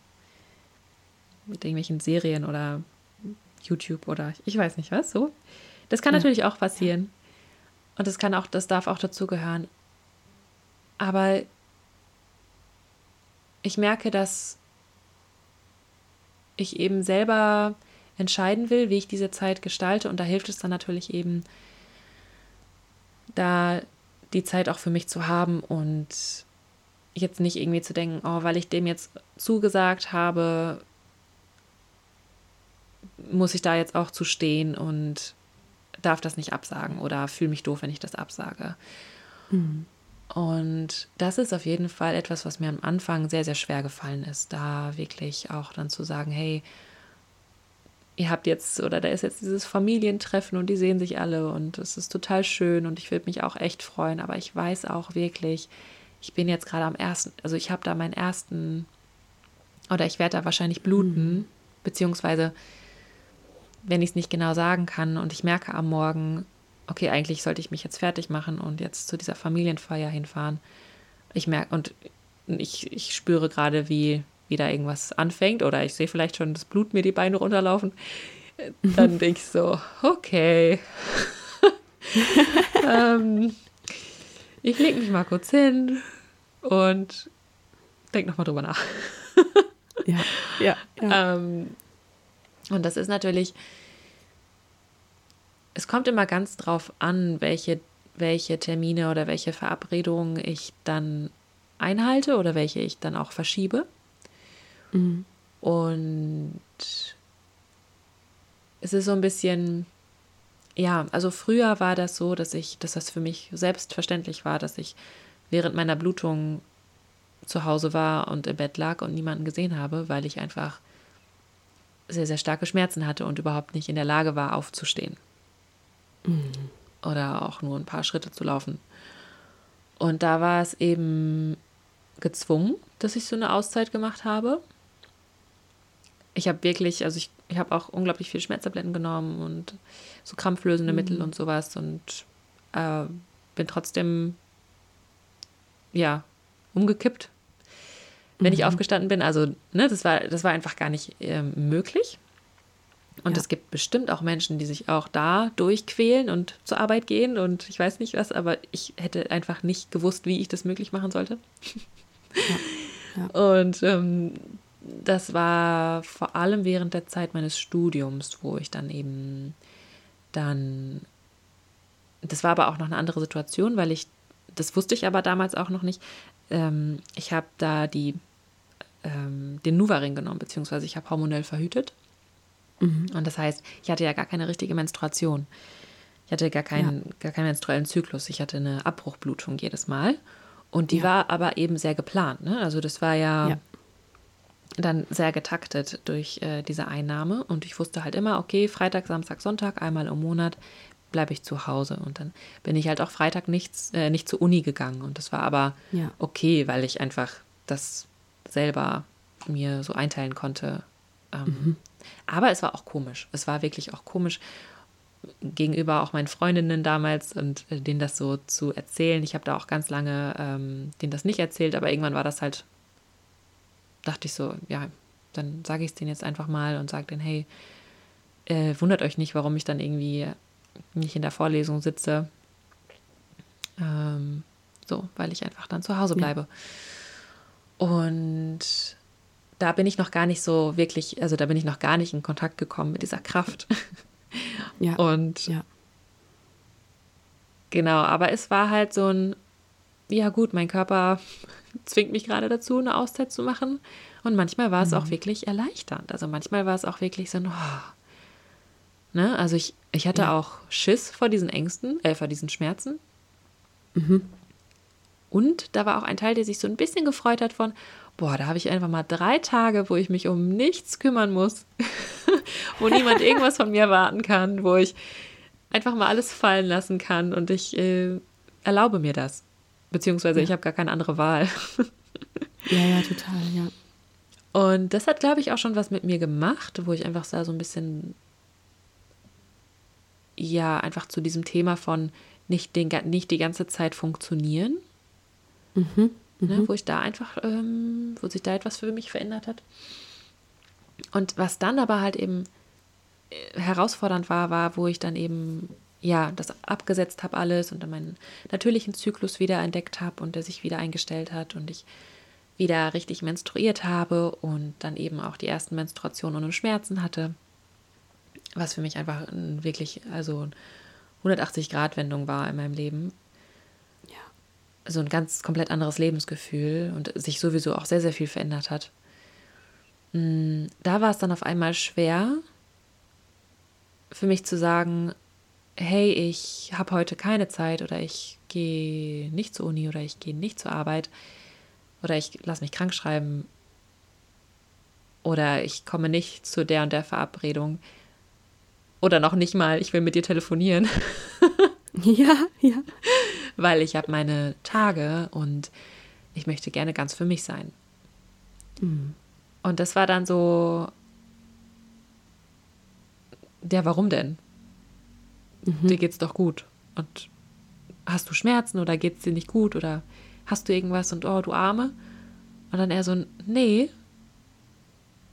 mit irgendwelchen Serien oder YouTube oder ich weiß nicht was, so. Das kann ja. natürlich auch passieren. Und das kann auch, das darf auch dazugehören. Aber ich merke, dass ich eben selber entscheiden will, wie ich diese Zeit gestalte. Und da hilft es dann natürlich eben, da die Zeit auch für mich zu haben und jetzt nicht irgendwie zu denken, oh, weil ich dem jetzt zugesagt habe, muss ich da jetzt auch zu stehen und darf das nicht absagen oder fühle mich doof, wenn ich das absage. Mhm. Und das ist auf jeden Fall etwas, was mir am Anfang sehr, sehr schwer gefallen ist, da wirklich auch dann zu sagen, hey, ihr habt jetzt oder da ist jetzt dieses Familientreffen und die sehen sich alle und es ist total schön und ich würde mich auch echt freuen, aber ich weiß auch wirklich, ich bin jetzt gerade am ersten, also ich habe da meinen ersten oder ich werde da wahrscheinlich bluten, mhm. beziehungsweise wenn ich es nicht genau sagen kann und ich merke am Morgen, okay, eigentlich sollte ich mich jetzt fertig machen und jetzt zu dieser Familienfeier hinfahren. Ich merke und ich, ich spüre gerade, wie wieder irgendwas anfängt oder ich sehe vielleicht schon das Blut mir die Beine runterlaufen. Dann denke ich so, okay. ähm, ich lege mich mal kurz hin und denke nochmal drüber nach. ja, ja. ja. Ähm, und das ist natürlich, es kommt immer ganz drauf an, welche, welche Termine oder welche Verabredungen ich dann einhalte oder welche ich dann auch verschiebe. Mhm. Und es ist so ein bisschen, ja, also früher war das so, dass ich, dass das für mich selbstverständlich war, dass ich während meiner Blutung zu Hause war und im Bett lag und niemanden gesehen habe, weil ich einfach sehr, sehr starke Schmerzen hatte und überhaupt nicht in der Lage war, aufzustehen. Mhm. Oder auch nur ein paar Schritte zu laufen. Und da war es eben gezwungen, dass ich so eine Auszeit gemacht habe. Ich habe wirklich, also ich, ich habe auch unglaublich viel Schmerztabletten genommen und so krampflösende mhm. Mittel und sowas und äh, bin trotzdem, ja, umgekippt wenn mhm. ich aufgestanden bin. Also, ne, das war, das war einfach gar nicht äh, möglich. Und ja. es gibt bestimmt auch Menschen, die sich auch da durchquälen und zur Arbeit gehen und ich weiß nicht was, aber ich hätte einfach nicht gewusst, wie ich das möglich machen sollte. Ja. Ja. Und ähm, das war vor allem während der Zeit meines Studiums, wo ich dann eben dann, das war aber auch noch eine andere Situation, weil ich, das wusste ich aber damals auch noch nicht, ähm, ich habe da die ähm, den Nuvaring genommen, beziehungsweise ich habe hormonell verhütet. Mhm. Und das heißt, ich hatte ja gar keine richtige Menstruation. Ich hatte gar keinen, ja. gar keinen menstruellen Zyklus. Ich hatte eine Abbruchblutung jedes Mal. Und die ja. war aber eben sehr geplant. Ne? Also das war ja, ja, dann sehr getaktet durch äh, diese Einnahme. Und ich wusste halt immer, okay, Freitag, Samstag, Sonntag, einmal im Monat bleibe ich zu Hause. Und dann bin ich halt auch Freitag nichts, äh, nicht zur Uni gegangen. Und das war aber okay, weil ich einfach das selber mir so einteilen konnte. Ähm, mhm. Aber es war auch komisch. Es war wirklich auch komisch gegenüber auch meinen Freundinnen damals und äh, denen das so zu erzählen. Ich habe da auch ganz lange ähm, denen das nicht erzählt, aber irgendwann war das halt, dachte ich so, ja, dann sage ich es denen jetzt einfach mal und sage denen, hey, äh, wundert euch nicht, warum ich dann irgendwie nicht in der Vorlesung sitze. Ähm, so, weil ich einfach dann zu Hause bleibe. Ja. Und da bin ich noch gar nicht so wirklich, also da bin ich noch gar nicht in Kontakt gekommen mit dieser Kraft. Ja. Und ja. genau, aber es war halt so ein, ja gut, mein Körper zwingt mich gerade dazu, eine Auszeit zu machen. Und manchmal war es mhm. auch wirklich erleichternd. Also manchmal war es auch wirklich so ein, oh. ne? Also ich, ich hatte ja. auch Schiss vor diesen Ängsten, äh, vor diesen Schmerzen. Mhm. Und da war auch ein Teil, der sich so ein bisschen gefreut hat von, boah, da habe ich einfach mal drei Tage, wo ich mich um nichts kümmern muss, wo niemand irgendwas von mir warten kann, wo ich einfach mal alles fallen lassen kann und ich äh, erlaube mir das. Beziehungsweise ja. ich habe gar keine andere Wahl. ja, ja, total, ja. Und das hat, glaube ich, auch schon was mit mir gemacht, wo ich einfach da so ein bisschen, ja, einfach zu diesem Thema von nicht, den, nicht die ganze Zeit funktionieren, Mhm. Ne, mhm. wo ich da einfach, ähm, wo sich da etwas für mich verändert hat. Und was dann aber halt eben äh, herausfordernd war, war, wo ich dann eben ja das abgesetzt habe alles und dann meinen natürlichen Zyklus wieder entdeckt habe und der sich wieder eingestellt hat und ich wieder richtig menstruiert habe und dann eben auch die ersten Menstruationen ohne Schmerzen hatte, was für mich einfach wirklich also 180 Grad Wendung war in meinem Leben. So ein ganz komplett anderes Lebensgefühl und sich sowieso auch sehr sehr viel verändert hat. Hm, da war es dann auf einmal schwer für mich zu sagen, hey, ich habe heute keine Zeit oder ich gehe nicht zur Uni oder ich gehe nicht zur Arbeit oder ich lasse mich krank schreiben oder ich komme nicht zu der und der Verabredung oder noch nicht mal, ich will mit dir telefonieren. ja, ja. Weil ich habe meine Tage und ich möchte gerne ganz für mich sein. Mhm. Und das war dann so, der, warum denn? Mhm. Dir geht's doch gut. Und hast du Schmerzen oder geht's dir nicht gut oder hast du irgendwas und oh, du Arme? Und dann er so, nee,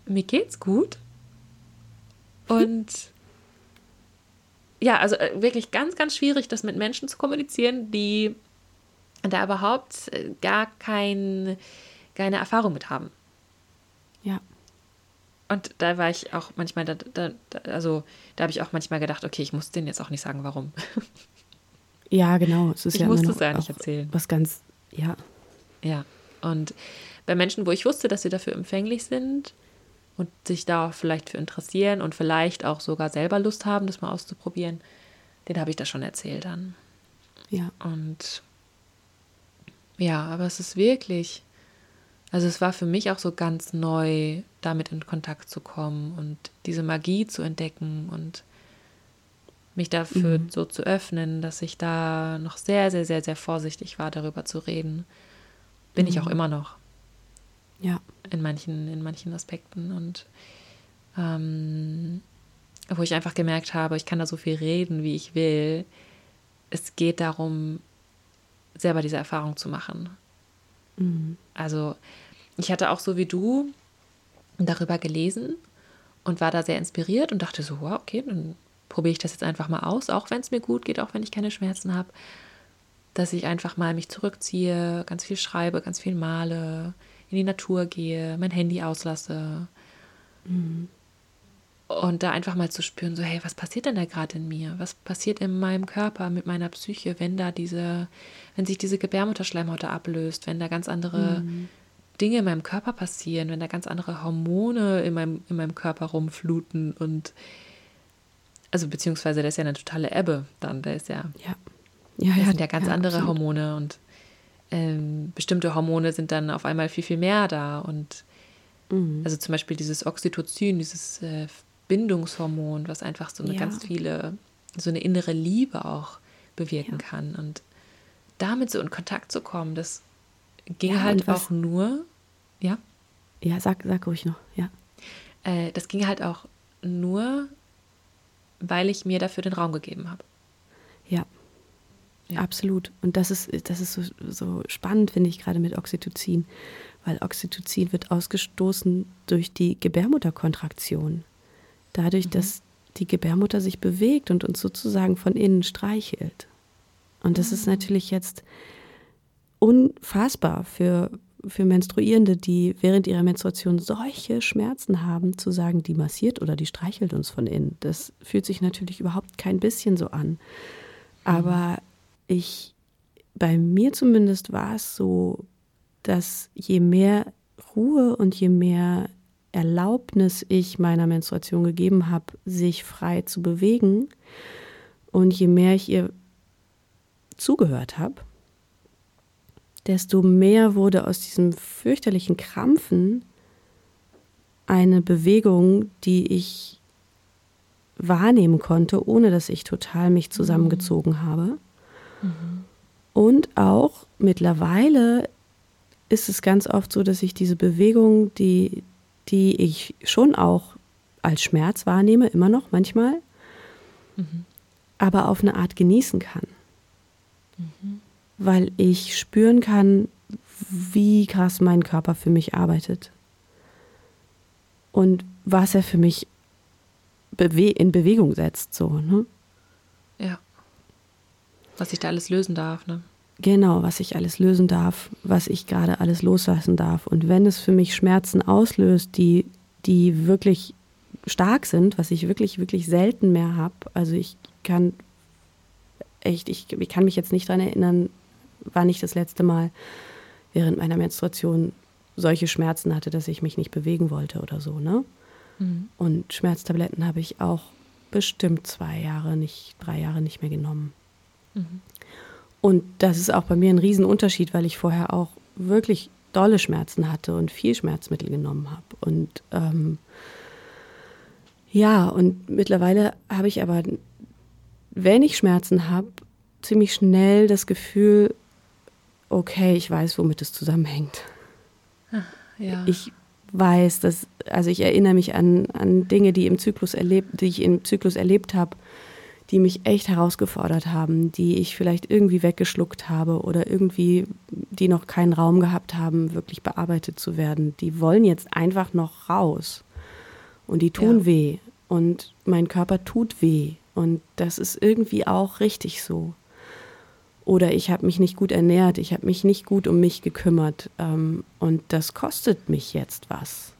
mir geht's gut. Und ja, also äh, wirklich ganz, ganz schwierig, das mit Menschen zu kommunizieren, die da überhaupt äh, gar kein, keine Erfahrung mit haben. Ja. Und da war ich auch manchmal, da, da, also da habe ich auch manchmal gedacht, okay, ich muss denen jetzt auch nicht sagen, warum. Ja, genau. Es ist ich ja musste es ja nicht erzählen. Was ganz, ja. Ja. Und bei Menschen, wo ich wusste, dass sie dafür empfänglich sind und sich da vielleicht für interessieren und vielleicht auch sogar selber Lust haben, das mal auszuprobieren, den habe ich da schon erzählt dann. Ja. Und ja, aber es ist wirklich, also es war für mich auch so ganz neu, damit in Kontakt zu kommen und diese Magie zu entdecken und mich dafür mhm. so zu öffnen, dass ich da noch sehr, sehr, sehr, sehr vorsichtig war, darüber zu reden. Bin mhm. ich auch mhm. immer noch. Ja. In manchen, in manchen Aspekten. Und ähm, wo ich einfach gemerkt habe, ich kann da so viel reden, wie ich will. Es geht darum, selber diese Erfahrung zu machen. Mhm. Also ich hatte auch so wie du darüber gelesen und war da sehr inspiriert und dachte so, wow, okay, dann probiere ich das jetzt einfach mal aus, auch wenn es mir gut geht, auch wenn ich keine Schmerzen habe, dass ich einfach mal mich zurückziehe, ganz viel schreibe, ganz viel male, in die Natur gehe, mein Handy auslasse. Mhm. Und da einfach mal zu spüren, so, hey, was passiert denn da gerade in mir? Was passiert in meinem Körper, mit meiner Psyche, wenn da diese, wenn sich diese Gebärmutterschleimhaut ablöst, wenn da ganz andere mhm. Dinge in meinem Körper passieren, wenn da ganz andere Hormone in meinem, in meinem Körper rumfluten und also beziehungsweise da ist ja eine totale Ebbe dann, da ist ja, ja, ja, ja sind ja ganz ja, andere absolut. Hormone und ähm, bestimmte Hormone sind dann auf einmal viel, viel mehr da und mhm. also zum Beispiel dieses Oxytocin, dieses äh, Bindungshormon, was einfach so eine ja. ganz viele, so eine innere Liebe auch bewirken ja. kann. Und damit so in Kontakt zu kommen, das ging ja, halt auch nur, ja? Ja, sag, sag ruhig noch, ja. Äh, das ging halt auch nur, weil ich mir dafür den Raum gegeben habe. Ja. Ja. Absolut. Und das ist, das ist so, so spannend, finde ich, gerade mit Oxytocin, weil Oxytocin wird ausgestoßen durch die Gebärmutterkontraktion dadurch, mhm. dass die Gebärmutter sich bewegt und uns sozusagen von innen streichelt. Und das mhm. ist ah. natürlich jetzt unfassbar für, für Menstruierende, die während ihrer Menstruation solche Schmerzen haben, zu sagen, die massiert oder die streichelt uns von innen. Das fühlt sich natürlich überhaupt kein bisschen so an. Aber ich, bei mir zumindest war es so, dass je mehr Ruhe und je mehr Erlaubnis ich meiner Menstruation gegeben habe, sich frei zu bewegen. Und je mehr ich ihr zugehört habe, desto mehr wurde aus diesem fürchterlichen Krampfen eine Bewegung, die ich wahrnehmen konnte, ohne dass ich total mich zusammengezogen mhm. habe. Mhm. Und auch mittlerweile ist es ganz oft so, dass ich diese Bewegung, die, die ich schon auch als Schmerz wahrnehme, immer noch manchmal, mhm. aber auf eine Art genießen kann. Mhm. Weil ich spüren kann, wie krass mein Körper für mich arbeitet. Und was er für mich bewe in Bewegung setzt, so, ne? Ja. Was ich da alles lösen darf, ne? Genau, was ich alles lösen darf, was ich gerade alles loslassen darf. Und wenn es für mich Schmerzen auslöst, die, die wirklich stark sind, was ich wirklich, wirklich selten mehr habe, also ich kann echt, ich, ich kann mich jetzt nicht daran erinnern, war nicht das letzte Mal während meiner Menstruation solche Schmerzen hatte, dass ich mich nicht bewegen wollte oder so, ne? Mhm. Und Schmerztabletten habe ich auch bestimmt zwei Jahre, nicht drei Jahre nicht mehr genommen. Mhm. Und das ist auch bei mir ein Riesenunterschied, weil ich vorher auch wirklich dolle Schmerzen hatte und viel Schmerzmittel genommen habe. Und ähm, ja, und mittlerweile habe ich aber, wenn ich Schmerzen habe, ziemlich schnell das Gefühl, okay, ich weiß, womit es zusammenhängt. Ach, ja. Ich weiß, dass, also ich erinnere mich an, an Dinge, die, im Zyklus erlebt, die ich im Zyklus erlebt habe, die mich echt herausgefordert haben, die ich vielleicht irgendwie weggeschluckt habe oder irgendwie, die noch keinen Raum gehabt haben, wirklich bearbeitet zu werden. Die wollen jetzt einfach noch raus. Und die tun ja. weh. Und mein Körper tut weh. Und das ist irgendwie auch richtig so. Oder ich habe mich nicht gut ernährt, ich habe mich nicht gut um mich gekümmert. Ähm, und das kostet mich jetzt was.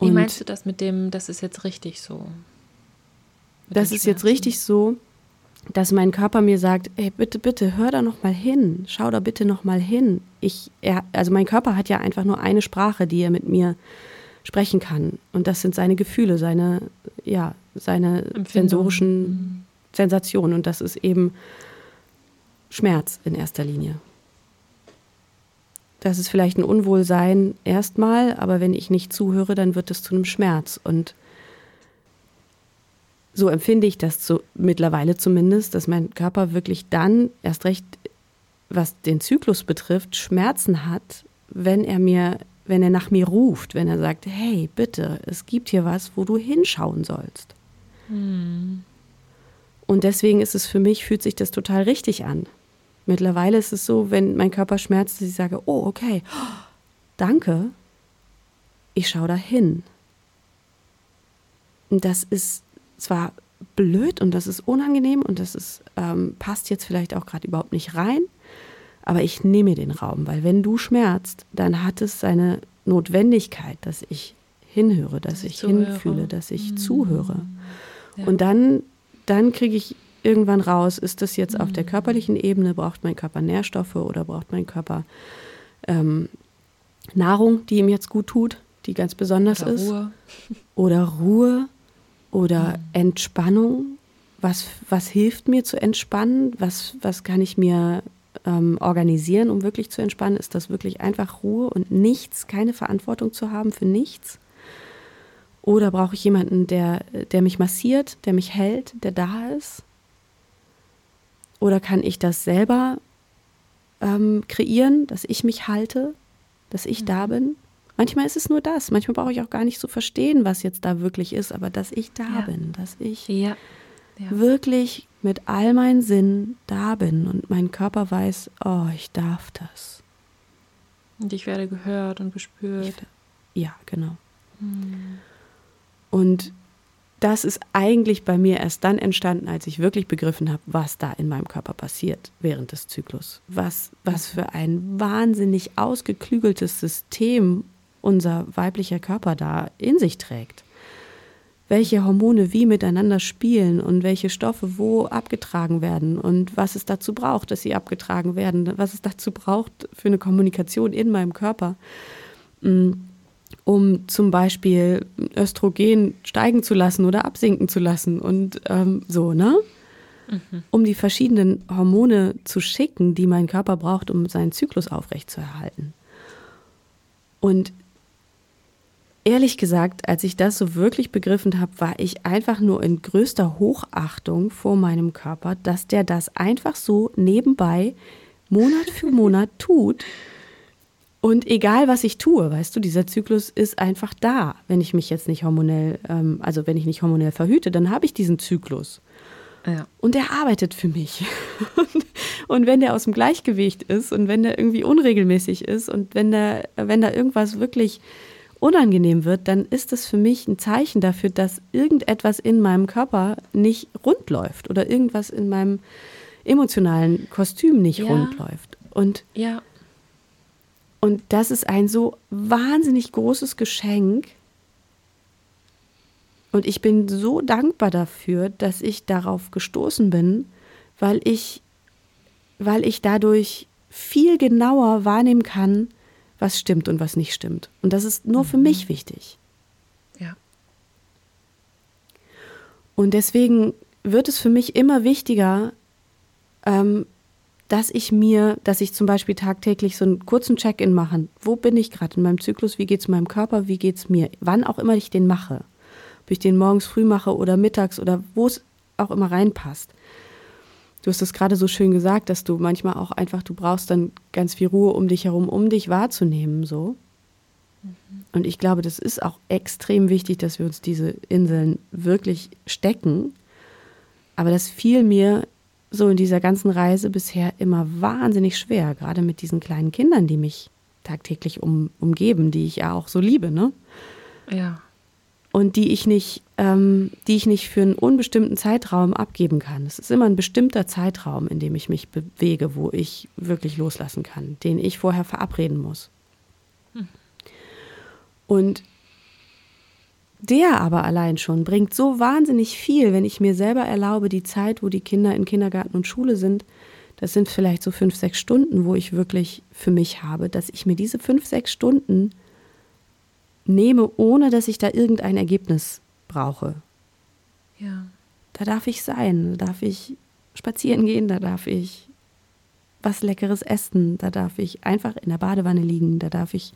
Wie meinst du das mit dem, das ist jetzt richtig so? Das ist jetzt richtig so, dass mein Körper mir sagt, ey, bitte, bitte, hör da noch mal hin, schau da bitte noch mal hin. Ich, er, also mein Körper hat ja einfach nur eine Sprache, die er mit mir sprechen kann. Und das sind seine Gefühle, seine, ja, seine sensorischen mhm. Sensationen. Und das ist eben Schmerz in erster Linie. Das ist vielleicht ein Unwohlsein erstmal, aber wenn ich nicht zuhöre, dann wird es zu einem Schmerz. Und so empfinde ich das zu, mittlerweile zumindest, dass mein Körper wirklich dann erst recht, was den Zyklus betrifft, Schmerzen hat, wenn er mir, wenn er nach mir ruft, wenn er sagt, hey, bitte, es gibt hier was, wo du hinschauen sollst. Hm. Und deswegen ist es für mich, fühlt sich das total richtig an. Mittlerweile ist es so, wenn mein Körper schmerzt, dass ich sage, oh, okay, danke, ich schaue da hin. Und das ist zwar blöd und das ist unangenehm und das ist, ähm, passt jetzt vielleicht auch gerade überhaupt nicht rein, aber ich nehme den Raum, weil wenn du schmerzt, dann hat es seine Notwendigkeit, dass ich hinhöre, dass, dass ich, ich hinfühle, dass ich mhm. zuhöre. Ja. Und dann, dann kriege ich irgendwann raus, ist das jetzt mhm. auf der mhm. körperlichen Ebene, braucht mein Körper Nährstoffe oder braucht mein Körper ähm, Nahrung, die ihm jetzt gut tut, die ganz besonders oder ist. Ruhe. Oder Ruhe oder. Entspannung. Was, was hilft mir zu entspannen? Was, was kann ich mir ähm, organisieren, um wirklich zu entspannen? Ist das wirklich einfach Ruhe und nichts, keine Verantwortung zu haben für nichts? Oder brauche ich jemanden, der, der mich massiert, der mich hält, der da ist? Oder kann ich das selber ähm, kreieren, dass ich mich halte, dass ich mhm. da bin? Manchmal ist es nur das. Manchmal brauche ich auch gar nicht zu verstehen, was jetzt da wirklich ist, aber dass ich da ja. bin, dass ich ja. Ja. wirklich mit all meinen Sinnen da bin und mein Körper weiß, oh, ich darf das. Und ich werde gehört und gespürt. Ich, ja, genau. Hm. Und das ist eigentlich bei mir erst dann entstanden, als ich wirklich begriffen habe, was da in meinem Körper passiert während des Zyklus. Was, was für ein wahnsinnig ausgeklügeltes System unser weiblicher Körper da in sich trägt. Welche Hormone wie miteinander spielen und welche Stoffe wo abgetragen werden und was es dazu braucht, dass sie abgetragen werden, was es dazu braucht für eine Kommunikation in meinem Körper. Mm, um zum Beispiel Östrogen steigen zu lassen oder absinken zu lassen und ähm, so, ne? Mhm. Um die verschiedenen Hormone zu schicken, die mein Körper braucht, um seinen Zyklus aufrechtzuerhalten. Und ehrlich gesagt, als ich das so wirklich begriffen habe, war ich einfach nur in größter Hochachtung vor meinem Körper, dass der das einfach so nebenbei Monat für Monat tut und egal, was ich tue, weißt du, dieser Zyklus ist einfach da. Wenn ich mich jetzt nicht hormonell, ähm, also wenn ich nicht hormonell verhüte, dann habe ich diesen Zyklus. Ja. Und der arbeitet für mich. und wenn der aus dem Gleichgewicht ist und wenn der irgendwie unregelmäßig ist und wenn, der, wenn da irgendwas wirklich unangenehm wird, dann ist das für mich ein Zeichen dafür, dass irgendetwas in meinem Körper nicht rund läuft oder irgendwas in meinem emotionalen Kostüm nicht ja. rund läuft. Und, ja. und das ist ein so wahnsinnig großes Geschenk. Und ich bin so dankbar dafür, dass ich darauf gestoßen bin, weil ich, weil ich dadurch viel genauer wahrnehmen kann, was stimmt und was nicht stimmt. Und das ist nur mhm. für mich wichtig. Ja. Und deswegen wird es für mich immer wichtiger, ähm, dass ich mir, dass ich zum Beispiel tagtäglich so einen kurzen Check-in mache. Wo bin ich gerade in meinem Zyklus? Wie geht es meinem Körper? Wie geht es mir? Wann auch immer ich den mache. Ob ich den morgens früh mache oder mittags oder wo es auch immer reinpasst du hast es gerade so schön gesagt, dass du manchmal auch einfach, du brauchst dann ganz viel Ruhe um dich herum, um dich wahrzunehmen, so. Mhm. Und ich glaube, das ist auch extrem wichtig, dass wir uns diese Inseln wirklich stecken. Aber das fiel mir so in dieser ganzen Reise bisher immer wahnsinnig schwer, gerade mit diesen kleinen Kindern, die mich tagtäglich um, umgeben, die ich ja auch so liebe, ne? Ja und die ich nicht, ähm, die ich nicht für einen unbestimmten Zeitraum abgeben kann. Es ist immer ein bestimmter Zeitraum, in dem ich mich bewege, wo ich wirklich loslassen kann, den ich vorher verabreden muss. Hm. Und der aber allein schon bringt so wahnsinnig viel, wenn ich mir selber erlaube, die Zeit, wo die Kinder in Kindergarten und Schule sind, das sind vielleicht so fünf, sechs Stunden, wo ich wirklich für mich habe, dass ich mir diese fünf, sechs Stunden nehme, ohne dass ich da irgendein Ergebnis brauche. Ja. Da darf ich sein, da darf ich spazieren gehen, da darf ich was Leckeres essen, da darf ich einfach in der Badewanne liegen, da darf ich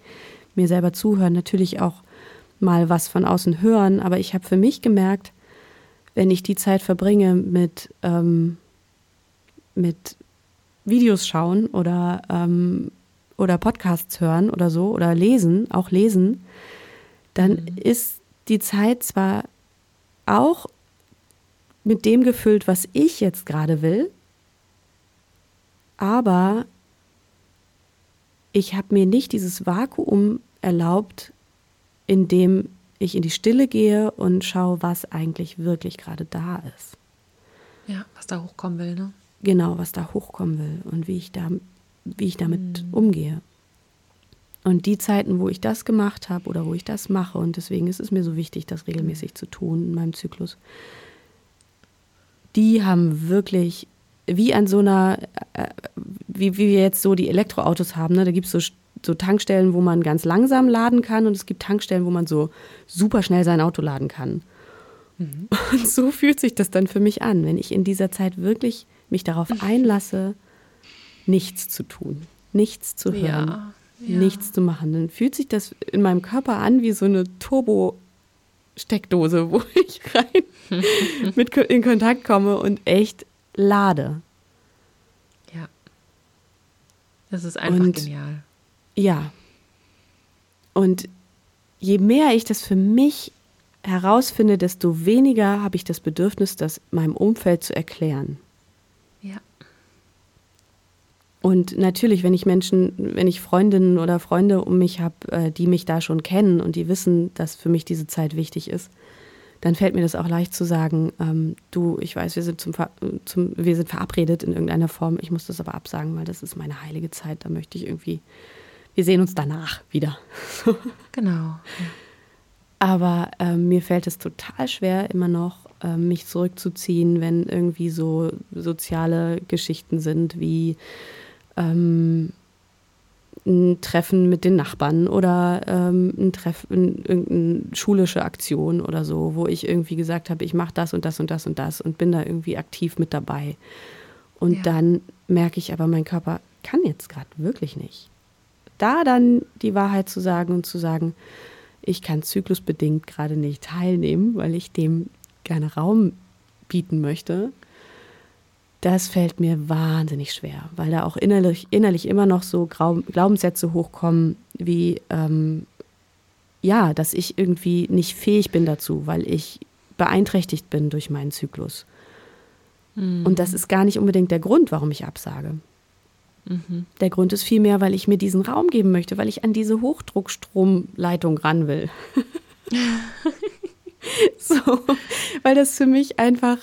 mir selber zuhören, natürlich auch mal was von außen hören, aber ich habe für mich gemerkt, wenn ich die Zeit verbringe mit, ähm, mit Videos schauen oder, ähm, oder Podcasts hören oder so oder lesen, auch lesen, dann mhm. ist die Zeit zwar auch mit dem gefüllt, was ich jetzt gerade will, aber ich habe mir nicht dieses Vakuum erlaubt, in dem ich in die Stille gehe und schaue, was eigentlich wirklich gerade da ist. Ja, was da hochkommen will, ne? Genau, was da hochkommen will und wie ich da, wie ich damit mhm. umgehe. Und die Zeiten, wo ich das gemacht habe oder wo ich das mache, und deswegen ist es mir so wichtig, das regelmäßig zu tun in meinem Zyklus, die haben wirklich, wie an so einer, äh, wie, wie wir jetzt so die Elektroautos haben, ne? da gibt es so, so Tankstellen, wo man ganz langsam laden kann und es gibt Tankstellen, wo man so super schnell sein Auto laden kann. Mhm. Und so fühlt sich das dann für mich an, wenn ich in dieser Zeit wirklich mich darauf einlasse, nichts zu tun, nichts zu hören. Ja ja. nichts zu machen. Dann fühlt sich das in meinem Körper an wie so eine Turbo-Steckdose, wo ich rein mit in Kontakt komme und echt lade. Ja. Das ist einfach und, genial. Ja. Und je mehr ich das für mich herausfinde, desto weniger habe ich das Bedürfnis, das meinem Umfeld zu erklären. Und natürlich, wenn ich Menschen, wenn ich Freundinnen oder Freunde um mich habe, äh, die mich da schon kennen und die wissen, dass für mich diese Zeit wichtig ist, dann fällt mir das auch leicht zu sagen, ähm, du, ich weiß, wir sind, zum, zum, wir sind verabredet in irgendeiner Form, ich muss das aber absagen, weil das ist meine heilige Zeit, da möchte ich irgendwie, wir sehen uns danach wieder. genau. Aber äh, mir fällt es total schwer, immer noch äh, mich zurückzuziehen, wenn irgendwie so soziale Geschichten sind wie ähm, ein Treffen mit den Nachbarn oder ähm, ein Treffen, irgendeine schulische Aktion oder so, wo ich irgendwie gesagt habe, ich mache das und das und das und das und bin da irgendwie aktiv mit dabei. Und ja. dann merke ich aber, mein Körper kann jetzt gerade wirklich nicht. Da dann die Wahrheit zu sagen und zu sagen, ich kann zyklusbedingt gerade nicht teilnehmen, weil ich dem gerne Raum bieten möchte, das fällt mir wahnsinnig schwer, weil da auch innerlich, innerlich immer noch so Glaubenssätze hochkommen, wie, ähm, ja, dass ich irgendwie nicht fähig bin dazu, weil ich beeinträchtigt bin durch meinen Zyklus. Mhm. Und das ist gar nicht unbedingt der Grund, warum ich absage. Mhm. Der Grund ist vielmehr, weil ich mir diesen Raum geben möchte, weil ich an diese Hochdruckstromleitung ran will. so, weil das für mich einfach,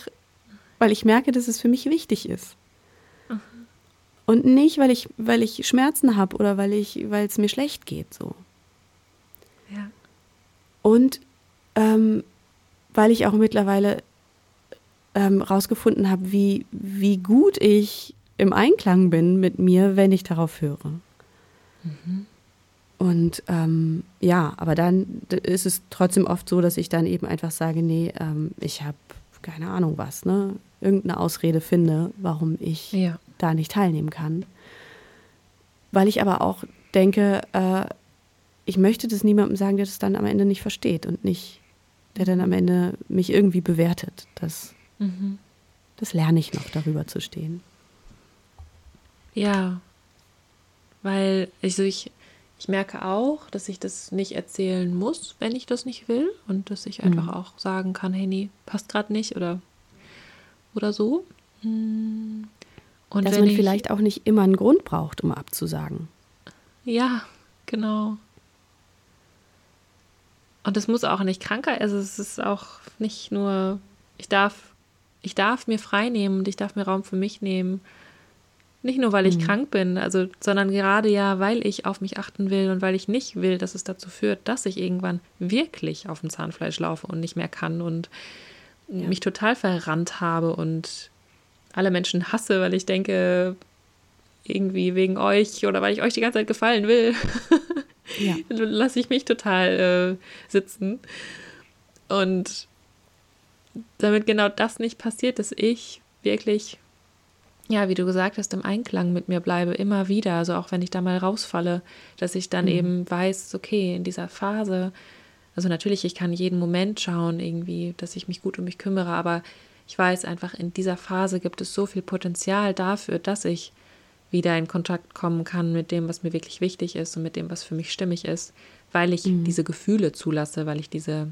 weil ich merke, dass es für mich wichtig ist. Mhm. Und nicht, weil ich, weil ich Schmerzen habe oder weil ich, weil es mir schlecht geht. So. Ja. Und ähm, weil ich auch mittlerweile ähm, rausgefunden habe, wie, wie gut ich im Einklang bin mit mir, wenn ich darauf höre. Mhm. Und ähm, ja, aber dann ist es trotzdem oft so, dass ich dann eben einfach sage, nee, ähm, ich habe keine Ahnung was, ne? Irgendeine Ausrede finde, warum ich ja. da nicht teilnehmen kann. Weil ich aber auch denke, äh, ich möchte das niemandem sagen, der das dann am Ende nicht versteht und nicht, der dann am Ende mich irgendwie bewertet. Das, mhm. das lerne ich noch, darüber zu stehen. Ja, weil also ich, ich merke auch, dass ich das nicht erzählen muss, wenn ich das nicht will und dass ich einfach mhm. auch sagen kann, hey, nee, passt gerade nicht oder, oder so. Und dass man ich, vielleicht auch nicht immer einen Grund braucht, um abzusagen. Ja, genau. Und es muss auch nicht kranker, also es ist auch nicht nur, ich darf, ich darf mir frei nehmen und ich darf mir Raum für mich nehmen nicht nur, weil ich mhm. krank bin, also, sondern gerade ja, weil ich auf mich achten will und weil ich nicht will, dass es dazu führt, dass ich irgendwann wirklich auf dem Zahnfleisch laufe und nicht mehr kann und ja. mich total verrannt habe und alle Menschen hasse, weil ich denke, irgendwie wegen euch oder weil ich euch die ganze Zeit gefallen will, ja. lasse ich mich total äh, sitzen. Und damit genau das nicht passiert, dass ich wirklich ja, wie du gesagt hast, im Einklang mit mir bleibe, immer wieder. Also auch wenn ich da mal rausfalle, dass ich dann mhm. eben weiß, okay, in dieser Phase, also natürlich, ich kann jeden Moment schauen, irgendwie, dass ich mich gut um mich kümmere, aber ich weiß einfach, in dieser Phase gibt es so viel Potenzial dafür, dass ich wieder in Kontakt kommen kann mit dem, was mir wirklich wichtig ist und mit dem, was für mich stimmig ist, weil ich mhm. diese Gefühle zulasse, weil ich diese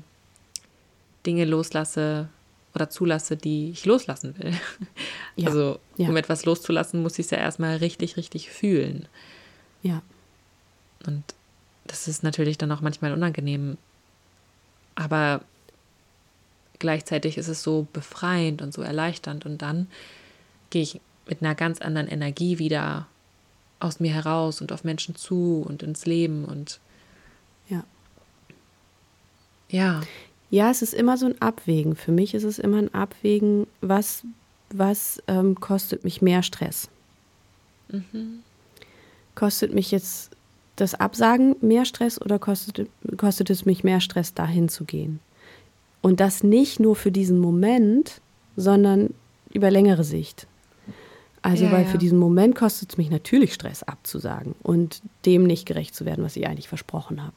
Dinge loslasse, oder zulasse, die ich loslassen will. Ja. Also, ja. um etwas loszulassen, muss ich es ja erstmal richtig, richtig fühlen. Ja. Und das ist natürlich dann auch manchmal unangenehm. Aber gleichzeitig ist es so befreiend und so erleichternd. Und dann gehe ich mit einer ganz anderen Energie wieder aus mir heraus und auf Menschen zu und ins Leben und ja. Ja. Ja, es ist immer so ein Abwägen. Für mich ist es immer ein Abwägen, was, was ähm, kostet mich mehr Stress. Mhm. Kostet mich jetzt das Absagen mehr Stress oder kostet, kostet es mich mehr Stress, dahin zu gehen? Und das nicht nur für diesen Moment, sondern über längere Sicht. Also, ja, weil ja. für diesen Moment kostet es mich natürlich Stress abzusagen und dem nicht gerecht zu werden, was ich eigentlich versprochen habe.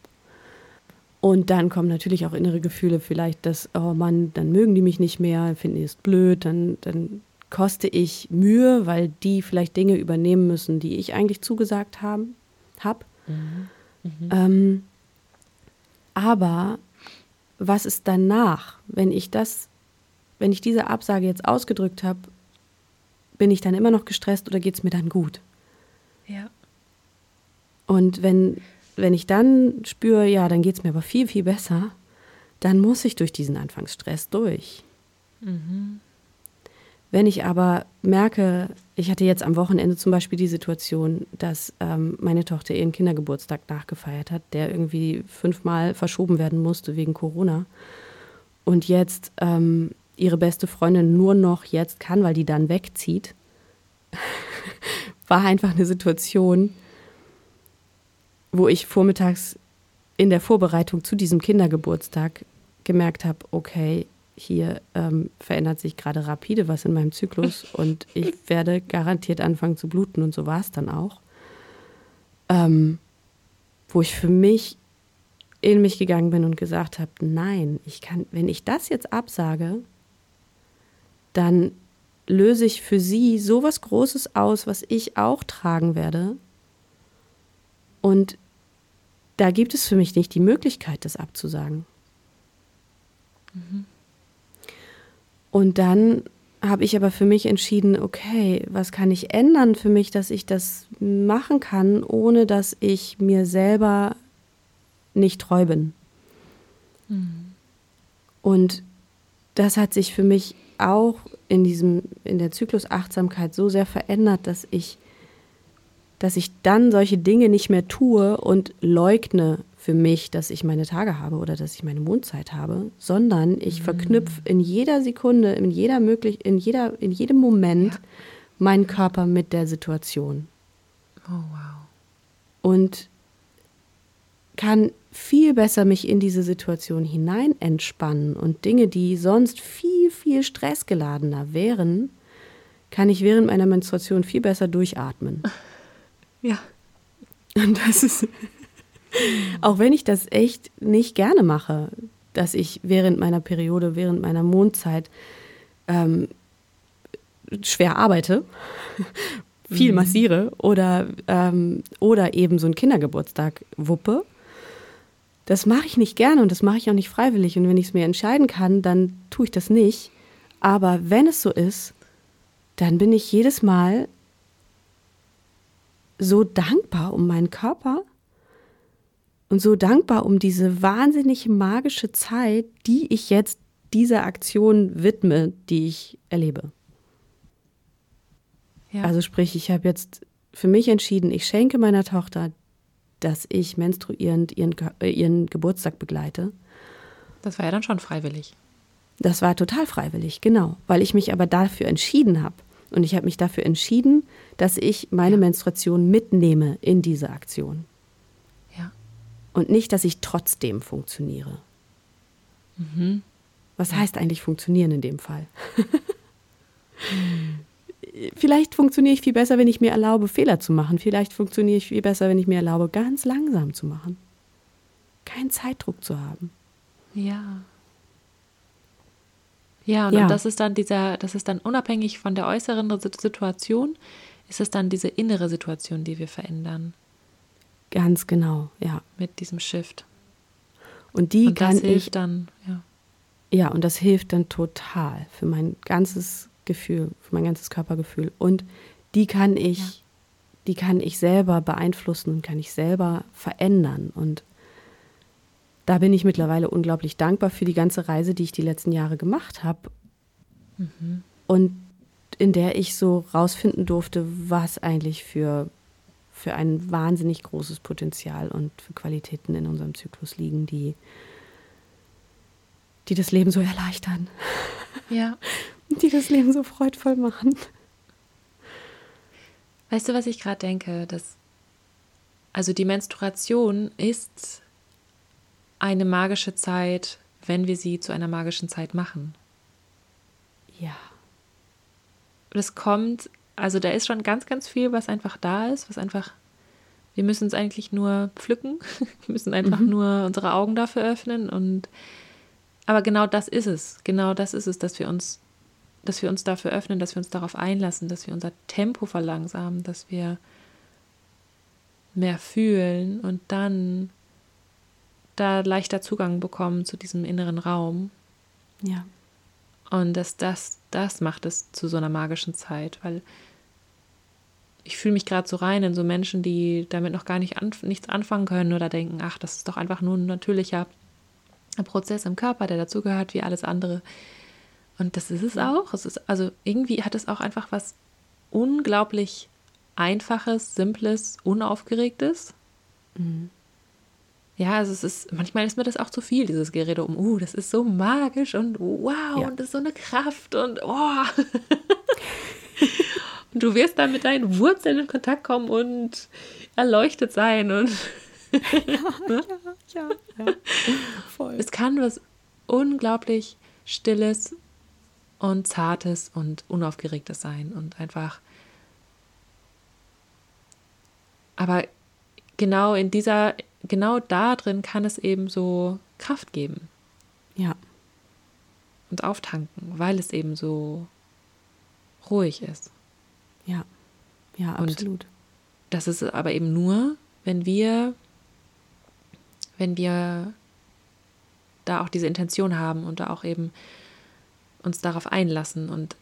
Und dann kommen natürlich auch innere Gefühle, vielleicht, dass, oh Mann, dann mögen die mich nicht mehr, finden die es blöd, dann, dann koste ich Mühe, weil die vielleicht Dinge übernehmen müssen, die ich eigentlich zugesagt habe. Hab. Mhm. Mhm. Ähm, aber was ist danach, wenn ich das, wenn ich diese Absage jetzt ausgedrückt habe, bin ich dann immer noch gestresst oder geht es mir dann gut? Ja. Und wenn wenn ich dann spüre, ja, dann geht es mir aber viel, viel besser, dann muss ich durch diesen Anfangsstress durch. Mhm. Wenn ich aber merke, ich hatte jetzt am Wochenende zum Beispiel die Situation, dass ähm, meine Tochter ihren Kindergeburtstag nachgefeiert hat, der irgendwie fünfmal verschoben werden musste wegen Corona. Und jetzt ähm, ihre beste Freundin nur noch jetzt kann, weil die dann wegzieht, war einfach eine Situation, wo ich vormittags in der Vorbereitung zu diesem Kindergeburtstag gemerkt habe, okay, hier ähm, verändert sich gerade rapide was in meinem Zyklus und ich werde garantiert anfangen zu bluten und so war es dann auch. Ähm, wo ich für mich in mich gegangen bin und gesagt habe, nein, ich kann, wenn ich das jetzt absage, dann löse ich für sie so was Großes aus, was ich auch tragen werde. Und da gibt es für mich nicht die Möglichkeit, das abzusagen. Mhm. Und dann habe ich aber für mich entschieden, okay, was kann ich ändern für mich, dass ich das machen kann, ohne dass ich mir selber nicht treu bin. Mhm. Und das hat sich für mich auch in diesem, in der Zyklusachtsamkeit so sehr verändert, dass ich, dass ich dann solche Dinge nicht mehr tue und leugne für mich, dass ich meine Tage habe oder dass ich meine Mondzeit habe, sondern ich mhm. verknüpfe in jeder Sekunde, in jeder möglich, in jeder, in jedem Moment ja. meinen Körper mit der Situation. Oh wow. Und kann viel besser mich in diese Situation hinein entspannen und Dinge, die sonst viel, viel stressgeladener wären, kann ich während meiner Menstruation viel besser durchatmen. Ja. Und das ist, auch wenn ich das echt nicht gerne mache, dass ich während meiner Periode, während meiner Mondzeit ähm, schwer arbeite, viel mhm. massiere oder, ähm, oder eben so einen Kindergeburtstag wuppe das mache ich nicht gerne und das mache ich auch nicht freiwillig. Und wenn ich es mir entscheiden kann, dann tue ich das nicht. Aber wenn es so ist, dann bin ich jedes Mal so dankbar um meinen Körper und so dankbar um diese wahnsinnig magische Zeit, die ich jetzt dieser Aktion widme, die ich erlebe. Ja. Also sprich, ich habe jetzt für mich entschieden, ich schenke meiner Tochter dass ich menstruierend ihren, äh, ihren Geburtstag begleite. Das war ja dann schon freiwillig. Das war total freiwillig, genau, weil ich mich aber dafür entschieden habe. Und ich habe mich dafür entschieden, dass ich meine ja. Menstruation mitnehme in diese Aktion. Ja. Und nicht, dass ich trotzdem funktioniere. Mhm. Was ja. heißt eigentlich funktionieren in dem Fall? vielleicht funktioniere ich viel besser, wenn ich mir erlaube, Fehler zu machen. Vielleicht funktioniere ich viel besser, wenn ich mir erlaube, ganz langsam zu machen. Keinen Zeitdruck zu haben. Ja. Ja, und, ja. und das ist dann dieser, das ist dann unabhängig von der äußeren Situation, ist es dann diese innere Situation, die wir verändern. Ganz genau, ja. Mit diesem Shift. Und die und kann ich dann, ja. Ja, und das hilft dann total für mein ganzes Gefühl, für mein ganzes Körpergefühl. Und die kann ich, ja. die kann ich selber beeinflussen und kann ich selber verändern. Und da bin ich mittlerweile unglaublich dankbar für die ganze Reise, die ich die letzten Jahre gemacht habe. Mhm. Und in der ich so rausfinden durfte, was eigentlich für, für ein wahnsinnig großes Potenzial und für Qualitäten in unserem Zyklus liegen, die, die das Leben so erleichtern. Ja. die das Leben so freudvoll machen. Weißt du, was ich gerade denke? Dass, also die Menstruation ist eine magische Zeit, wenn wir sie zu einer magischen Zeit machen. Ja. Das kommt, also da ist schon ganz, ganz viel, was einfach da ist, was einfach, wir müssen es eigentlich nur pflücken, wir müssen einfach mhm. nur unsere Augen dafür öffnen und aber genau das ist es, genau das ist es, dass wir uns dass wir uns dafür öffnen, dass wir uns darauf einlassen, dass wir unser Tempo verlangsamen, dass wir mehr fühlen und dann da leichter Zugang bekommen zu diesem inneren Raum. Ja. Und dass das, das macht es zu so einer magischen Zeit, weil ich fühle mich gerade so rein in so Menschen, die damit noch gar nicht an, nichts anfangen können oder denken, ach, das ist doch einfach nur ein natürlicher Prozess im Körper, der dazugehört wie alles andere. Und das ist es auch. Es ist, also irgendwie hat es auch einfach was unglaublich Einfaches, Simples, Unaufgeregtes. Mhm. Ja, also es ist, manchmal ist mir das auch zu viel, dieses Gerede um, uh, das ist so magisch und wow, ja. und das ist so eine Kraft und oh. und du wirst dann mit deinen Wurzeln in Kontakt kommen und erleuchtet sein und ja, ne? ja, ja, ja, voll. Es kann was unglaublich Stilles, und zartes und unaufgeregtes sein und einfach. Aber genau in dieser, genau da drin kann es eben so Kraft geben. Ja. Und auftanken, weil es eben so ruhig ist. Ja, ja, absolut. Und das ist aber eben nur, wenn wir, wenn wir da auch diese Intention haben und da auch eben uns darauf einlassen. Und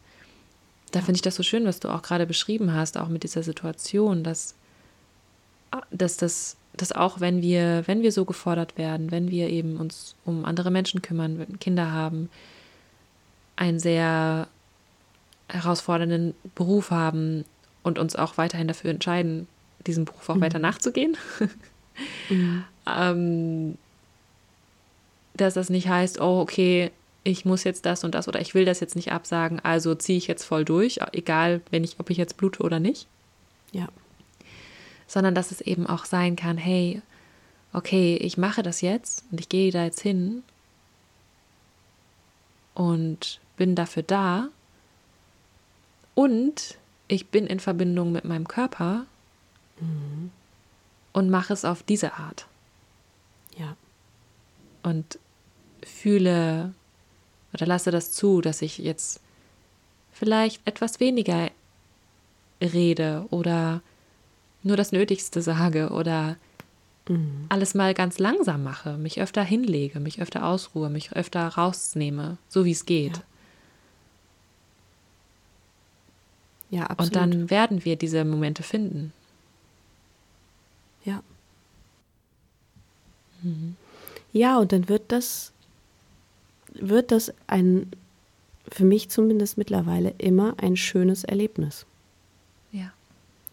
da finde ich das so schön, was du auch gerade beschrieben hast, auch mit dieser Situation, dass, dass das dass auch wenn wir, wenn wir so gefordert werden, wenn wir eben uns um andere Menschen kümmern, Kinder haben, einen sehr herausfordernden Beruf haben und uns auch weiterhin dafür entscheiden, diesem Beruf auch mhm. weiter nachzugehen, mhm. ähm, dass das nicht heißt, oh, okay, ich muss jetzt das und das oder ich will das jetzt nicht absagen, also ziehe ich jetzt voll durch, egal, wenn ich, ob ich jetzt blute oder nicht. Ja sondern dass es eben auch sein kann, hey, okay, ich mache das jetzt und ich gehe da jetzt hin und bin dafür da und ich bin in Verbindung mit meinem Körper mhm. und mache es auf diese Art. Ja. Und fühle oder lasse das zu, dass ich jetzt vielleicht etwas weniger rede oder nur das Nötigste sage oder mhm. alles mal ganz langsam mache, mich öfter hinlege, mich öfter ausruhe, mich öfter rausnehme, so wie es geht. Ja. ja, absolut. Und dann werden wir diese Momente finden. Ja. Mhm. Ja, und dann wird das, wird das ein, für mich zumindest mittlerweile immer ein schönes Erlebnis.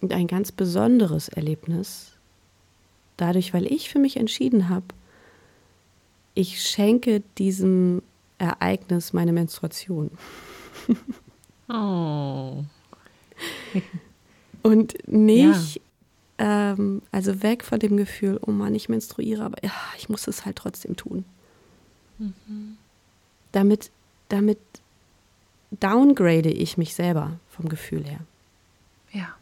Und ein ganz besonderes Erlebnis, dadurch, weil ich für mich entschieden habe, ich schenke diesem Ereignis meine Menstruation. oh. Und nicht, ja. ähm, also weg von dem Gefühl, oh Mann, ich menstruiere, aber ja, ich muss es halt trotzdem tun. Mhm. Damit, damit downgrade ich mich selber vom Gefühl her. Ja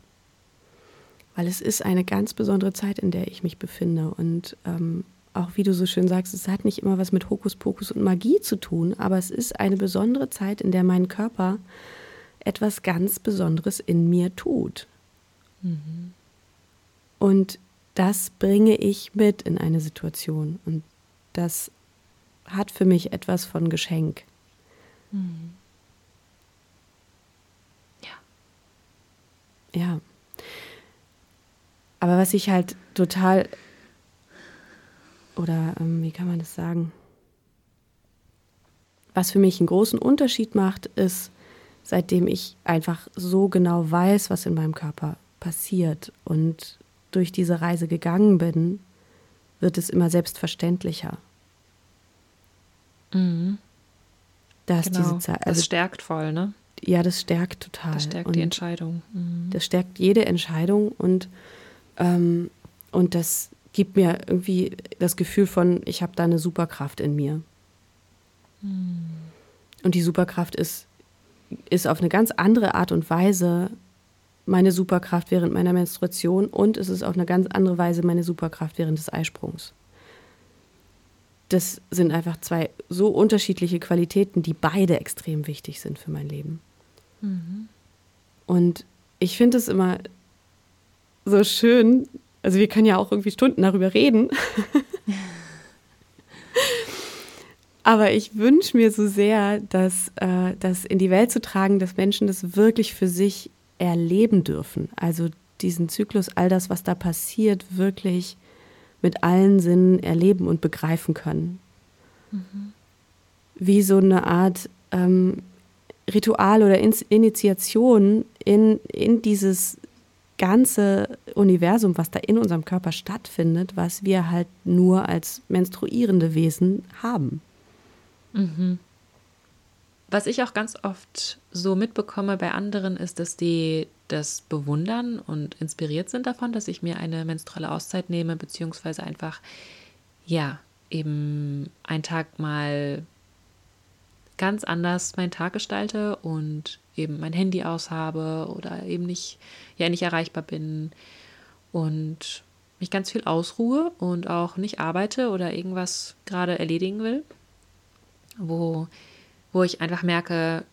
weil es ist eine ganz besondere Zeit, in der ich mich befinde. Und ähm, auch wie du so schön sagst, es hat nicht immer was mit Hokuspokus und Magie zu tun, aber es ist eine besondere Zeit, in der mein Körper etwas ganz Besonderes in mir tut. Mhm. Und das bringe ich mit in eine Situation. Und das hat für mich etwas von Geschenk. Mhm. Ja. Ja. Aber was ich halt total, oder ähm, wie kann man das sagen? Was für mich einen großen Unterschied macht, ist, seitdem ich einfach so genau weiß, was in meinem Körper passiert und durch diese Reise gegangen bin, wird es immer selbstverständlicher. Mhm. Dass genau. diese Zeit, also, das stärkt voll, ne? Ja, das stärkt total. Das stärkt und die Entscheidung. Mhm. Das stärkt jede Entscheidung und ähm, und das gibt mir irgendwie das Gefühl von, ich habe da eine Superkraft in mir. Mhm. Und die Superkraft ist, ist auf eine ganz andere Art und Weise meine Superkraft während meiner Menstruation und es ist auf eine ganz andere Weise meine Superkraft während des Eisprungs. Das sind einfach zwei so unterschiedliche Qualitäten, die beide extrem wichtig sind für mein Leben. Mhm. Und ich finde es immer so schön. Also wir können ja auch irgendwie Stunden darüber reden. Aber ich wünsche mir so sehr, dass äh, das in die Welt zu tragen, dass Menschen das wirklich für sich erleben dürfen. Also diesen Zyklus, all das, was da passiert, wirklich mit allen Sinnen erleben und begreifen können. Mhm. Wie so eine Art ähm, Ritual oder In Initiation in, in dieses ganze Universum, was da in unserem Körper stattfindet, was wir halt nur als menstruierende Wesen haben. Mhm. Was ich auch ganz oft so mitbekomme bei anderen, ist, dass die das bewundern und inspiriert sind davon, dass ich mir eine menstruelle Auszeit nehme, beziehungsweise einfach, ja, eben einen Tag mal ganz anders meinen Tag gestalte und eben mein Handy aushabe oder eben nicht, ja, nicht erreichbar bin und mich ganz viel ausruhe und auch nicht arbeite oder irgendwas gerade erledigen will, wo, wo ich einfach merke,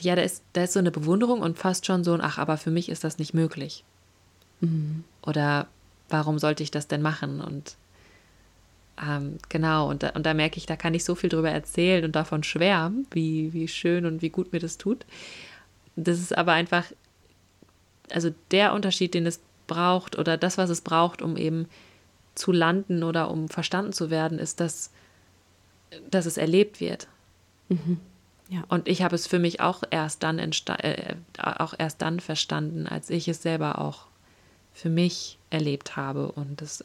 ja, da ist, da ist so eine Bewunderung und fast schon so ein, ach, aber für mich ist das nicht möglich. Mhm. Oder warum sollte ich das denn machen? Und ähm, genau, und da, und da merke ich, da kann ich so viel drüber erzählen und davon schwärmen, wie, wie schön und wie gut mir das tut. das ist aber einfach, also der Unterschied, den es braucht oder das, was es braucht, um eben zu landen oder um verstanden zu werden, ist, dass, dass es erlebt wird. Mhm. Ja. Und ich habe es für mich auch erst dann äh, auch erst dann verstanden, als ich es selber auch für mich erlebt habe und es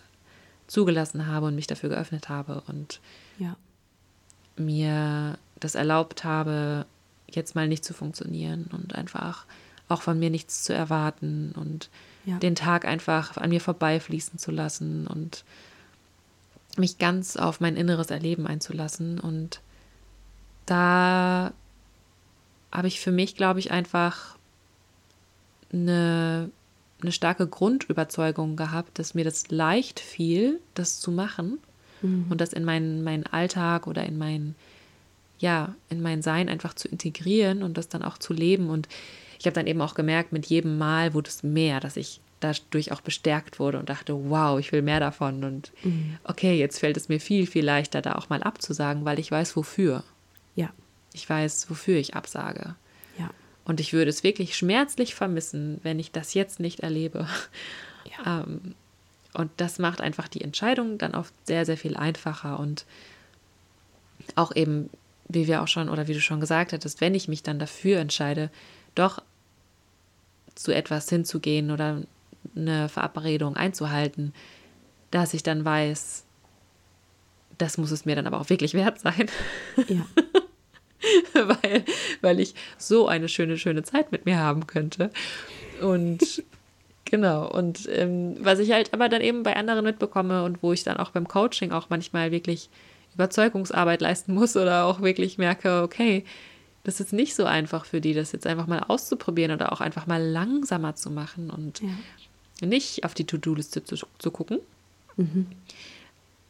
zugelassen habe und mich dafür geöffnet habe und ja. mir das erlaubt habe, jetzt mal nicht zu funktionieren und einfach auch von mir nichts zu erwarten und ja. den Tag einfach an mir vorbeifließen zu lassen und mich ganz auf mein inneres Erleben einzulassen. Und da habe ich für mich, glaube ich, einfach eine, eine starke Grundüberzeugung gehabt, dass mir das leicht fiel, das zu machen mhm. und das in meinen, meinen Alltag oder in mein, ja, in mein Sein einfach zu integrieren und das dann auch zu leben. Und ich habe dann eben auch gemerkt, mit jedem Mal wurde es mehr, dass ich dadurch auch bestärkt wurde und dachte, wow, ich will mehr davon. Und mhm. okay, jetzt fällt es mir viel, viel leichter, da auch mal abzusagen, weil ich weiß, wofür. Ja. Ich weiß, wofür ich absage. Und ich würde es wirklich schmerzlich vermissen, wenn ich das jetzt nicht erlebe. Ja. Ähm, und das macht einfach die Entscheidung dann oft sehr, sehr viel einfacher und auch eben, wie wir auch schon oder wie du schon gesagt hattest, wenn ich mich dann dafür entscheide, doch zu etwas hinzugehen oder eine Verabredung einzuhalten, dass ich dann weiß, das muss es mir dann aber auch wirklich wert sein. Ja. weil, weil ich so eine schöne, schöne Zeit mit mir haben könnte. Und genau, und ähm, was ich halt aber dann eben bei anderen mitbekomme und wo ich dann auch beim Coaching auch manchmal wirklich Überzeugungsarbeit leisten muss oder auch wirklich merke, okay, das ist nicht so einfach für die, das jetzt einfach mal auszuprobieren oder auch einfach mal langsamer zu machen und ja. nicht auf die To-Do-Liste zu, zu, gucken. Mhm.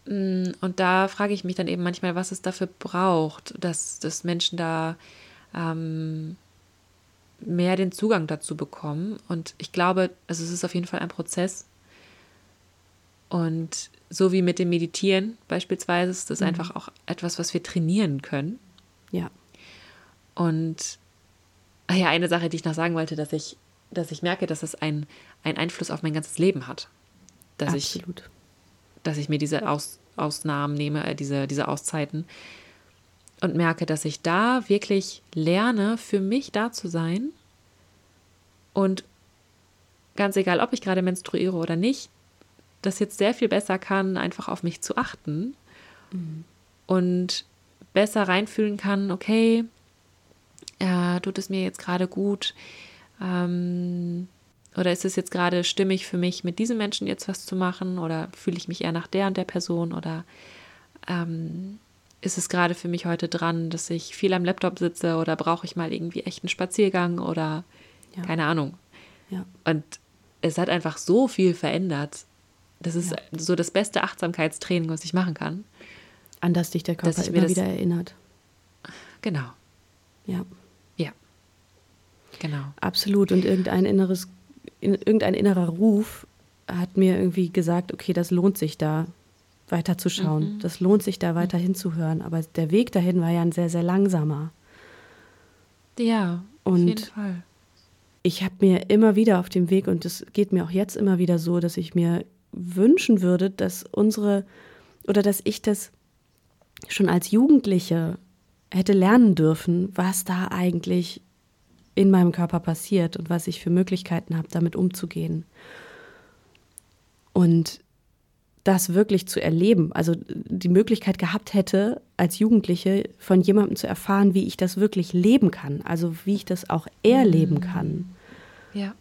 Mm, und da frage ich mich dann eben manchmal, was es dafür braucht, dass, dass Menschen da ähm, mehr den Zugang dazu bekommen. Und ich glaube, also es ist auf jeden Fall ein Prozess. Und so wie mit dem Meditieren beispielsweise, ist das mhm. einfach auch etwas, was wir trainieren können. Ja. Und ach ja, eine Sache, die ich noch sagen wollte, dass ich, dass ich merke, dass es einen Einfluss auf mein ganzes Leben hat. Dass Absolut. ich, dass ich mir diese Aus, Ausnahmen nehme, äh, diese, diese Auszeiten und merke, dass ich da wirklich lerne, für mich da zu sein und ganz egal, ob ich gerade menstruiere oder nicht, das jetzt sehr viel besser kann, einfach auf mich zu achten mhm. und besser reinfühlen kann, okay, äh, tut es mir jetzt gerade gut? Ähm, oder ist es jetzt gerade stimmig für mich, mit diesem Menschen jetzt was zu machen? Oder fühle ich mich eher nach der und der Person? Oder ähm, ist es gerade für mich heute dran, dass ich viel am Laptop sitze? Oder brauche ich mal irgendwie echt einen Spaziergang? Oder ja. keine Ahnung. Ja. Und es hat einfach so viel verändert. Das ist ja. so das beste Achtsamkeitstraining, was ich machen kann. An das dich der Körper immer wieder erinnert. Genau. Ja. Genau. Absolut. Und irgendein inneres, irgendein innerer Ruf hat mir irgendwie gesagt, okay, das lohnt sich da weiter zu schauen. Mhm. Das lohnt sich da weiter hinzuhören. Aber der Weg dahin war ja ein sehr, sehr langsamer. Ja, auf und jeden Fall. Ich habe mir immer wieder auf dem Weg, und es geht mir auch jetzt immer wieder so, dass ich mir wünschen würde, dass unsere oder dass ich das schon als Jugendliche hätte lernen dürfen, was da eigentlich in meinem Körper passiert und was ich für Möglichkeiten habe, damit umzugehen. Und das wirklich zu erleben, also die Möglichkeit gehabt hätte, als Jugendliche von jemandem zu erfahren, wie ich das wirklich leben kann, also wie ich das auch erleben mhm. kann. Ja,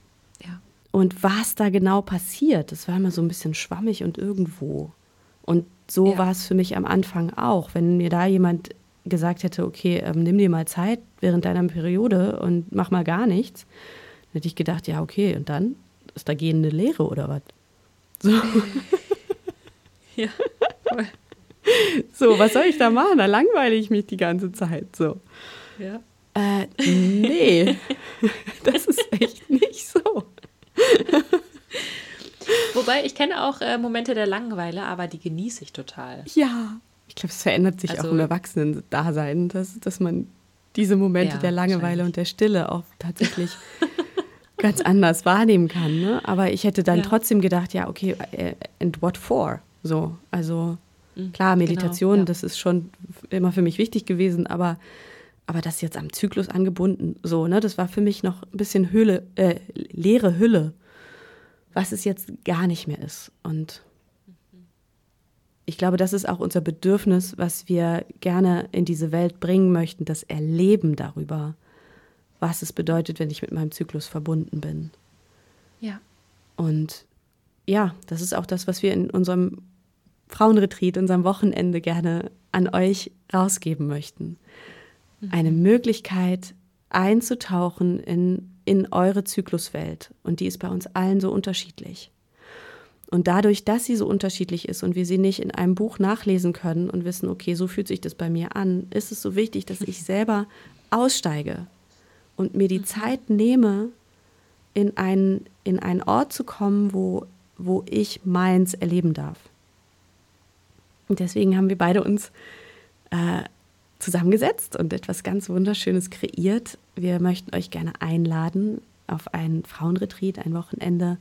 ja. Und was da genau passiert, das war immer so ein bisschen schwammig und irgendwo. Und so ja. war es für mich am Anfang auch. Wenn mir da jemand gesagt hätte, okay, ähm, nimm dir mal Zeit während deiner Periode und mach mal gar nichts, dann hätte ich gedacht, ja, okay, und dann ist da gehende Lehre oder was? So. ja, voll. So, was soll ich da machen? Da langweile ich mich die ganze Zeit so. Ja. Äh, nee, das ist echt nicht so. Wobei, ich kenne auch äh, Momente der Langeweile, aber die genieße ich total. Ja, ich glaube, es verändert sich also, auch im Erwachsenen-Dasein, dass, dass man diese Momente ja, der Langeweile und der Stille auch tatsächlich ganz anders wahrnehmen kann. Ne? Aber ich hätte dann ja. trotzdem gedacht, ja, okay, äh, and what for? So, also mhm, klar, genau, Meditation, genau, ja. das ist schon immer für mich wichtig gewesen, aber, aber das jetzt am Zyklus angebunden, so, ne, das war für mich noch ein bisschen Hülle, äh, leere Hülle, was es jetzt gar nicht mehr ist. Und ich glaube, das ist auch unser Bedürfnis, was wir gerne in diese Welt bringen möchten, das Erleben darüber, was es bedeutet, wenn ich mit meinem Zyklus verbunden bin. Ja. Und ja, das ist auch das, was wir in unserem Frauenretreat, unserem Wochenende gerne an euch rausgeben möchten. Mhm. Eine Möglichkeit einzutauchen in, in eure Zykluswelt. Und die ist bei uns allen so unterschiedlich. Und dadurch, dass sie so unterschiedlich ist und wir sie nicht in einem Buch nachlesen können und wissen, okay, so fühlt sich das bei mir an, ist es so wichtig, dass ich selber aussteige und mir die mhm. Zeit nehme, in einen, in einen Ort zu kommen, wo, wo ich meins erleben darf. Und deswegen haben wir beide uns äh, zusammengesetzt und etwas ganz Wunderschönes kreiert. Wir möchten euch gerne einladen auf ein Frauenretreat, ein Wochenende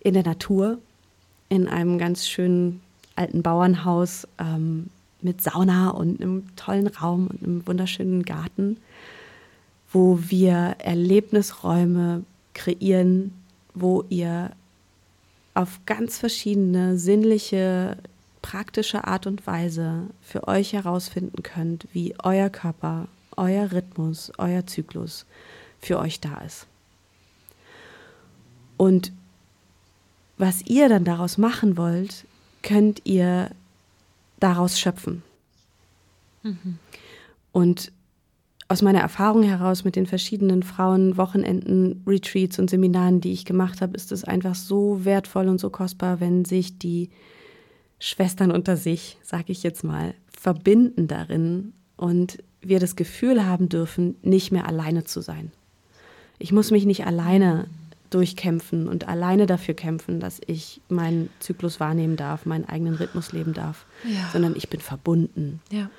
in der Natur, in einem ganz schönen alten Bauernhaus ähm, mit Sauna und einem tollen Raum und einem wunderschönen Garten, wo wir Erlebnisräume kreieren, wo ihr auf ganz verschiedene sinnliche, praktische Art und Weise für euch herausfinden könnt, wie euer Körper, euer Rhythmus, euer Zyklus für euch da ist. Und was ihr dann daraus machen wollt, könnt ihr daraus schöpfen. Mhm. Und aus meiner Erfahrung heraus mit den verschiedenen Frauen, Wochenenden, Retreats und Seminaren, die ich gemacht habe, ist es einfach so wertvoll und so kostbar, wenn sich die Schwestern unter sich, sage ich jetzt mal, verbinden darin und wir das Gefühl haben dürfen, nicht mehr alleine zu sein. Ich muss mich nicht alleine durchkämpfen und alleine dafür kämpfen, dass ich meinen Zyklus wahrnehmen darf, meinen eigenen Rhythmus leben darf, ja. sondern ich bin verbunden. Ja.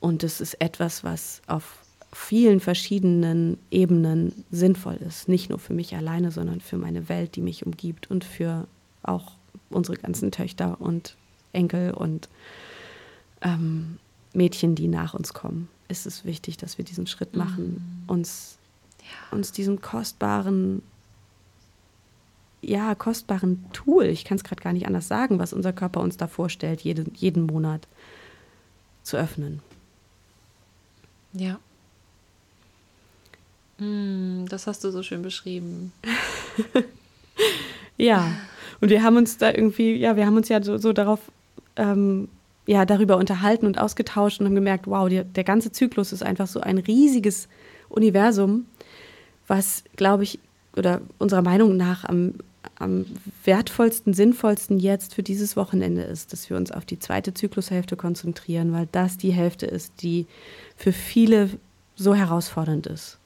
Und es ist etwas, was auf vielen verschiedenen Ebenen sinnvoll ist. Nicht nur für mich alleine, sondern für meine Welt, die mich umgibt und für auch unsere ganzen Töchter und Enkel und ähm, Mädchen, die nach uns kommen. Ist es wichtig, dass wir diesen Schritt machen, mhm. uns, ja. uns diesem kostbaren ja, kostbaren Tool, ich kann es gerade gar nicht anders sagen, was unser Körper uns da vorstellt, jeden, jeden Monat zu öffnen. Ja. Mm, das hast du so schön beschrieben. ja, und wir haben uns da irgendwie, ja, wir haben uns ja so, so darauf, ähm, ja, darüber unterhalten und ausgetauscht und haben gemerkt, wow, die, der ganze Zyklus ist einfach so ein riesiges Universum, was, glaube ich, oder unserer Meinung nach am am wertvollsten, sinnvollsten jetzt für dieses Wochenende ist, dass wir uns auf die zweite Zyklushälfte konzentrieren, weil das die Hälfte ist, die für viele so herausfordernd ist.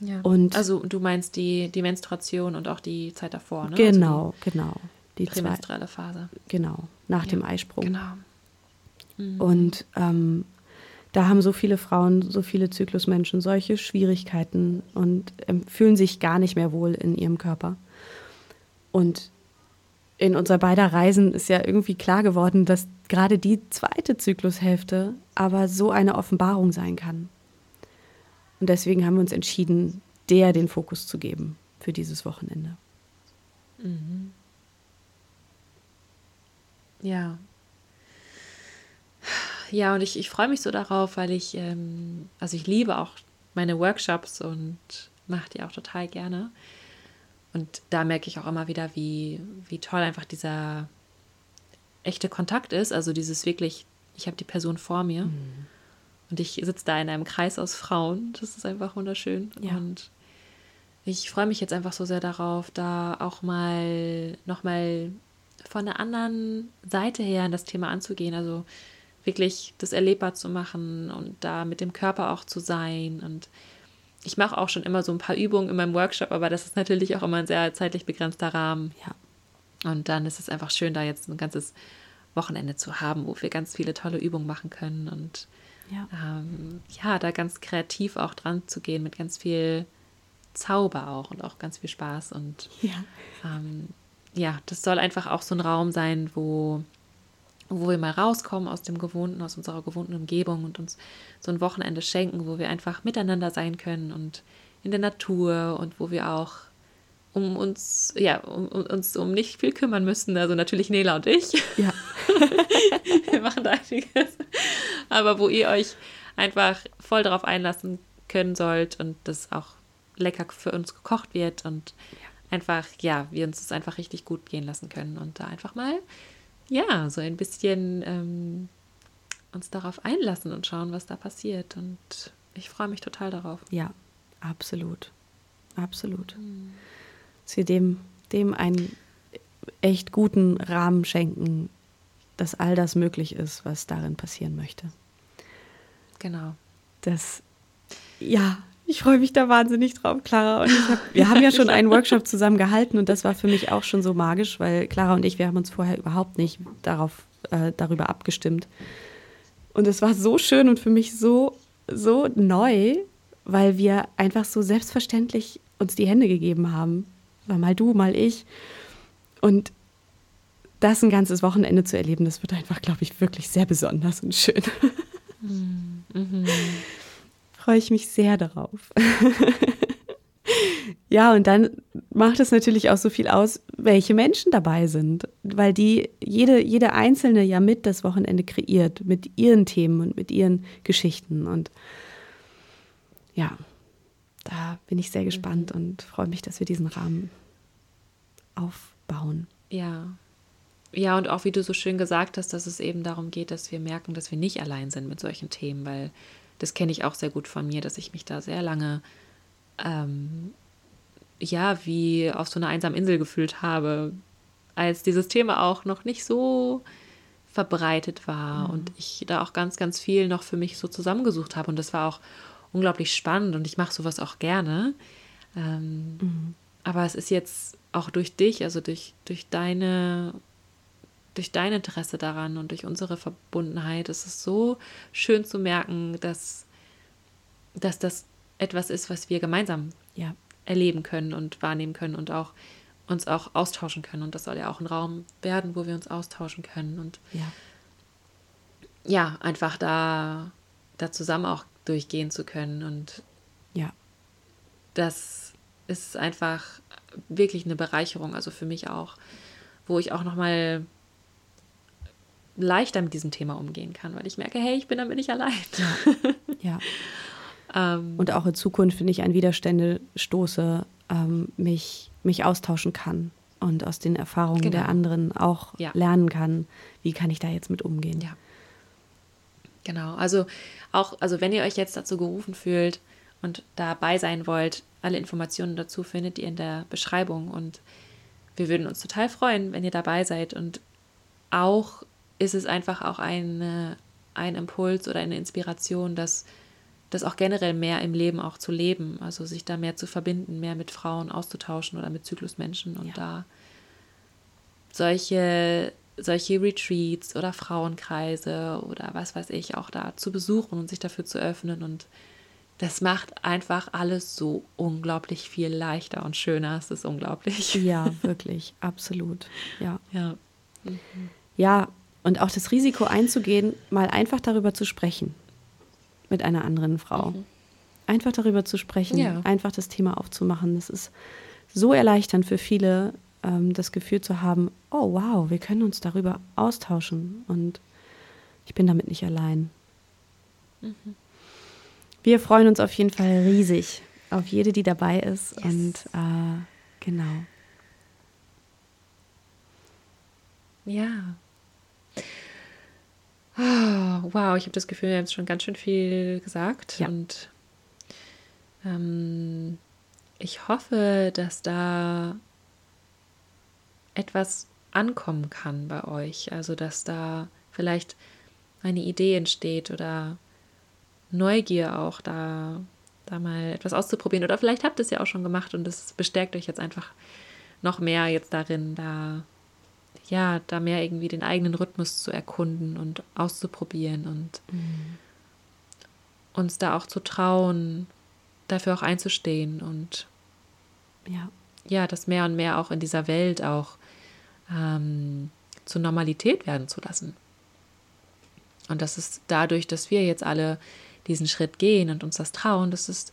Ja. Und also du meinst die, die Menstruation und auch die Zeit davor, ne? Genau, also genau. Die prämenstruelle Phase. Genau, nach ja, dem Eisprung. Genau. Mhm. Und ähm, da haben so viele Frauen, so viele Zyklusmenschen solche Schwierigkeiten und ähm, fühlen sich gar nicht mehr wohl in ihrem Körper. Und in unserer beider Reisen ist ja irgendwie klar geworden, dass gerade die zweite Zyklushälfte aber so eine Offenbarung sein kann. Und deswegen haben wir uns entschieden, der den Fokus zu geben für dieses Wochenende. Mhm. Ja. Ja, und ich, ich freue mich so darauf, weil ich, ähm, also ich liebe auch meine Workshops und mache die auch total gerne. Und da merke ich auch immer wieder, wie, wie toll einfach dieser echte Kontakt ist. Also dieses wirklich, ich habe die Person vor mir mhm. und ich sitze da in einem Kreis aus Frauen. Das ist einfach wunderschön. Ja. Und ich freue mich jetzt einfach so sehr darauf, da auch mal nochmal von der anderen Seite her an das Thema anzugehen. Also wirklich das erlebbar zu machen und da mit dem Körper auch zu sein und ich mache auch schon immer so ein paar Übungen in meinem Workshop, aber das ist natürlich auch immer ein sehr zeitlich begrenzter Rahmen. Ja. Und dann ist es einfach schön, da jetzt ein ganzes Wochenende zu haben, wo wir ganz viele tolle Übungen machen können und Ja. Ähm, ja, da ganz kreativ auch dran zu gehen, mit ganz viel Zauber auch und auch ganz viel Spaß. Und Ja. ähm, ja, das soll einfach auch so ein Raum sein, wo, wo wir mal rauskommen aus dem Gewohnten, aus unserer gewohnten Umgebung und uns so ein Wochenende schenken, wo wir einfach miteinander sein können und in der Natur und wo wir auch um uns, ja, um, um uns um nicht viel kümmern müssen. Also natürlich Nela und ich. Ja. wir machen da einiges. Aber wo ihr euch einfach voll darauf einlassen können sollt und das auch lecker für uns gekocht wird und einfach, ja, wir uns das einfach richtig gut gehen lassen können und da einfach mal, ja, so ein bisschen ähm, uns darauf einlassen und schauen, was da passiert. Und ich freue mich total darauf. Ja, absolut. Absolut. Dass wir dem, dem einen echt guten Rahmen schenken, dass all das möglich ist, was darin passieren möchte. Genau. Das, ja, ich freue mich da wahnsinnig drauf, Clara. Und ich hab, wir haben ja schon einen Workshop zusammen gehalten und das war für mich auch schon so magisch, weil Clara und ich, wir haben uns vorher überhaupt nicht darauf, äh, darüber abgestimmt. Und es war so schön und für mich so, so neu, weil wir einfach so selbstverständlich uns die Hände gegeben haben. Mal du, mal ich. Und das ein ganzes Wochenende zu erleben, das wird einfach, glaube ich, wirklich sehr besonders und schön. Freue ich mich sehr darauf. ja, und dann macht es natürlich auch so viel aus, welche Menschen dabei sind, weil die jede, jede Einzelne ja mit das Wochenende kreiert, mit ihren Themen und mit ihren Geschichten. Und ja, da bin ich sehr gespannt und freue mich, dass wir diesen Rahmen aufbauen. Ja. Ja, und auch wie du so schön gesagt hast, dass es eben darum geht, dass wir merken, dass wir nicht allein sind mit solchen Themen, weil das kenne ich auch sehr gut von mir, dass ich mich da sehr lange, ähm, ja, wie auf so einer einsamen Insel gefühlt habe, als dieses Thema auch noch nicht so verbreitet war und ich da auch ganz, ganz viel noch für mich so zusammengesucht habe. Und das war auch unglaublich spannend und ich mache sowas auch gerne. Ähm, Aber es ist jetzt auch durch dich, also durch, durch deine durch dein Interesse daran und durch unsere Verbundenheit ist es so schön zu merken, dass, dass das etwas ist, was wir gemeinsam Ja, erleben können und wahrnehmen können und auch uns auch austauschen können. Und das soll ja auch ein Raum werden, wo wir uns austauschen können und ja, ja, einfach da, da zusammen auch durchgehen zu können. Und ja, das ist einfach wirklich eine Bereicherung, also für mich auch, wo ich auch nochmal leichter mit diesem Thema umgehen kann, weil ich merke, hey, ich bin damit nicht allein. ja. ähm, Und auch in Zukunft, wenn ich an Widerstände stoße, ähm, mich, mich austauschen kann und aus den Erfahrungen Genau. der anderen auch Ja. lernen kann, wie kann ich da jetzt mit umgehen. Ja. Genau. Also auch, also wenn ihr euch jetzt dazu gerufen fühlt und dabei sein wollt, alle Informationen dazu findet ihr in der Beschreibung und wir würden uns total freuen, wenn ihr dabei seid und auch ist es einfach auch eine, ein Impuls oder eine Inspiration, dass das auch generell mehr im Leben auch zu leben, also sich da mehr zu verbinden, mehr mit Frauen auszutauschen oder mit Zyklusmenschen und Ja. da solche, solche Retreats oder Frauenkreise oder was weiß ich auch da zu besuchen und sich dafür zu öffnen. Und das macht einfach alles so unglaublich viel leichter und schöner. Es ist unglaublich. Ja, wirklich, absolut. Ja. Ja. Ja, und auch das Risiko einzugehen, mal einfach darüber zu sprechen mit einer anderen Frau. Einfach darüber zu sprechen, Ja. einfach das Thema aufzumachen. Das ist so erleichternd für viele, ähm, das Gefühl zu haben, oh wow, wir können uns darüber austauschen und ich bin damit nicht allein. Wir freuen uns auf jeden Fall riesig auf jede, die dabei ist. Yes. Und äh, genau. Ja. Ah, Wow, ich habe das Gefühl, wir haben jetzt schon ganz schön viel gesagt. Ja. Und ähm, ich hoffe, dass da etwas ankommen kann bei euch. Also, dass da vielleicht eine Idee entsteht oder Neugier auch da, da mal etwas auszuprobieren. Oder vielleicht habt ihr es ja auch schon gemacht und es bestärkt euch jetzt einfach noch mehr jetzt darin, da ja, da mehr irgendwie den eigenen Rhythmus zu erkunden und auszuprobieren und uns da auch zu trauen, dafür auch einzustehen und ja, ja das mehr und mehr auch in dieser Welt auch ähm, zur Normalität werden zu lassen. Und das ist dadurch, dass wir jetzt alle diesen Schritt gehen und uns das trauen, dass es,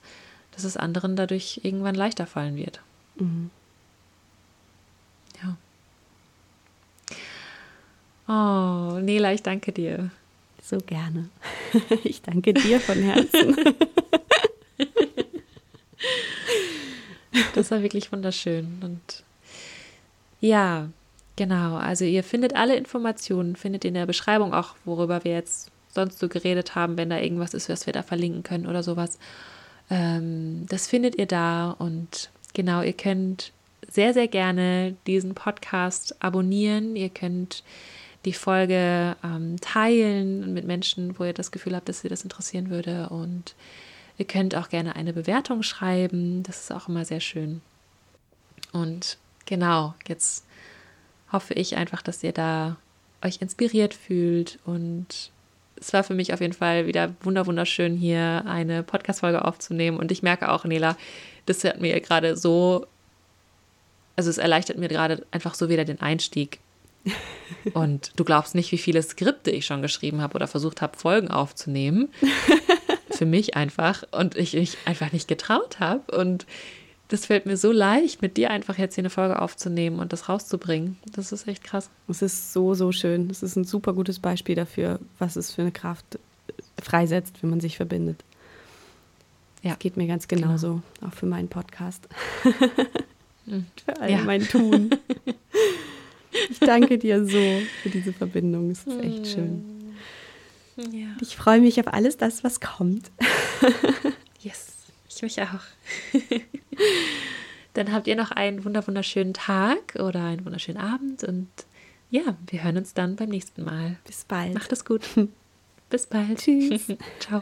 dass es anderen dadurch irgendwann leichter fallen wird. Mhm. Ja. Oh, Nela, ich danke dir. So gerne. Ich danke dir von Herzen. Das war wirklich wunderschön. Und ja, genau. Also ihr findet alle Informationen, findet in der Beschreibung auch, worüber wir jetzt sonst so geredet haben, wenn da irgendwas ist, was wir da verlinken können oder sowas. Ähm, das findet ihr da und genau, ihr könnt sehr, sehr gerne diesen Podcast abonnieren. Ihr könnt die Folge ähm, teilen mit Menschen, wo ihr das Gefühl habt, dass sie das interessieren würde. Und ihr könnt auch gerne eine Bewertung schreiben. Das ist auch immer sehr schön. Und genau, jetzt hoffe ich einfach, dass ihr da euch inspiriert fühlt und es war für mich auf jeden Fall wieder wunderschön, hier eine Podcast-Folge aufzunehmen. Und ich merke auch, Nela, das hat mir gerade so, also es erleichtert mir gerade einfach so wieder den Einstieg. Und du glaubst nicht, wie viele Skripte ich schon geschrieben habe oder versucht habe, Folgen aufzunehmen. für mich einfach. Und ich mich einfach nicht getraut habe. Und das fällt mir so leicht, mit dir einfach jetzt hier eine Folge aufzunehmen und das rauszubringen. Das ist echt krass. Es ist so, so schön. Es ist ein super gutes Beispiel dafür, was es für eine Kraft freisetzt, wenn man sich verbindet. Ja. Das geht mir ganz genauso, genau. auch für meinen Podcast. Für all ja. mein Tun. Ich danke dir so für diese Verbindung. Es ist echt schön. Ja. Ich freue mich auf alles das, was kommt. yes. Ich mich auch. Dann habt ihr noch einen wunderschönen Tag oder einen wunderschönen Abend und ja, wir hören uns dann beim nächsten Mal. Bis bald. Macht es gut. Bis bald. Tschüss. Ciao.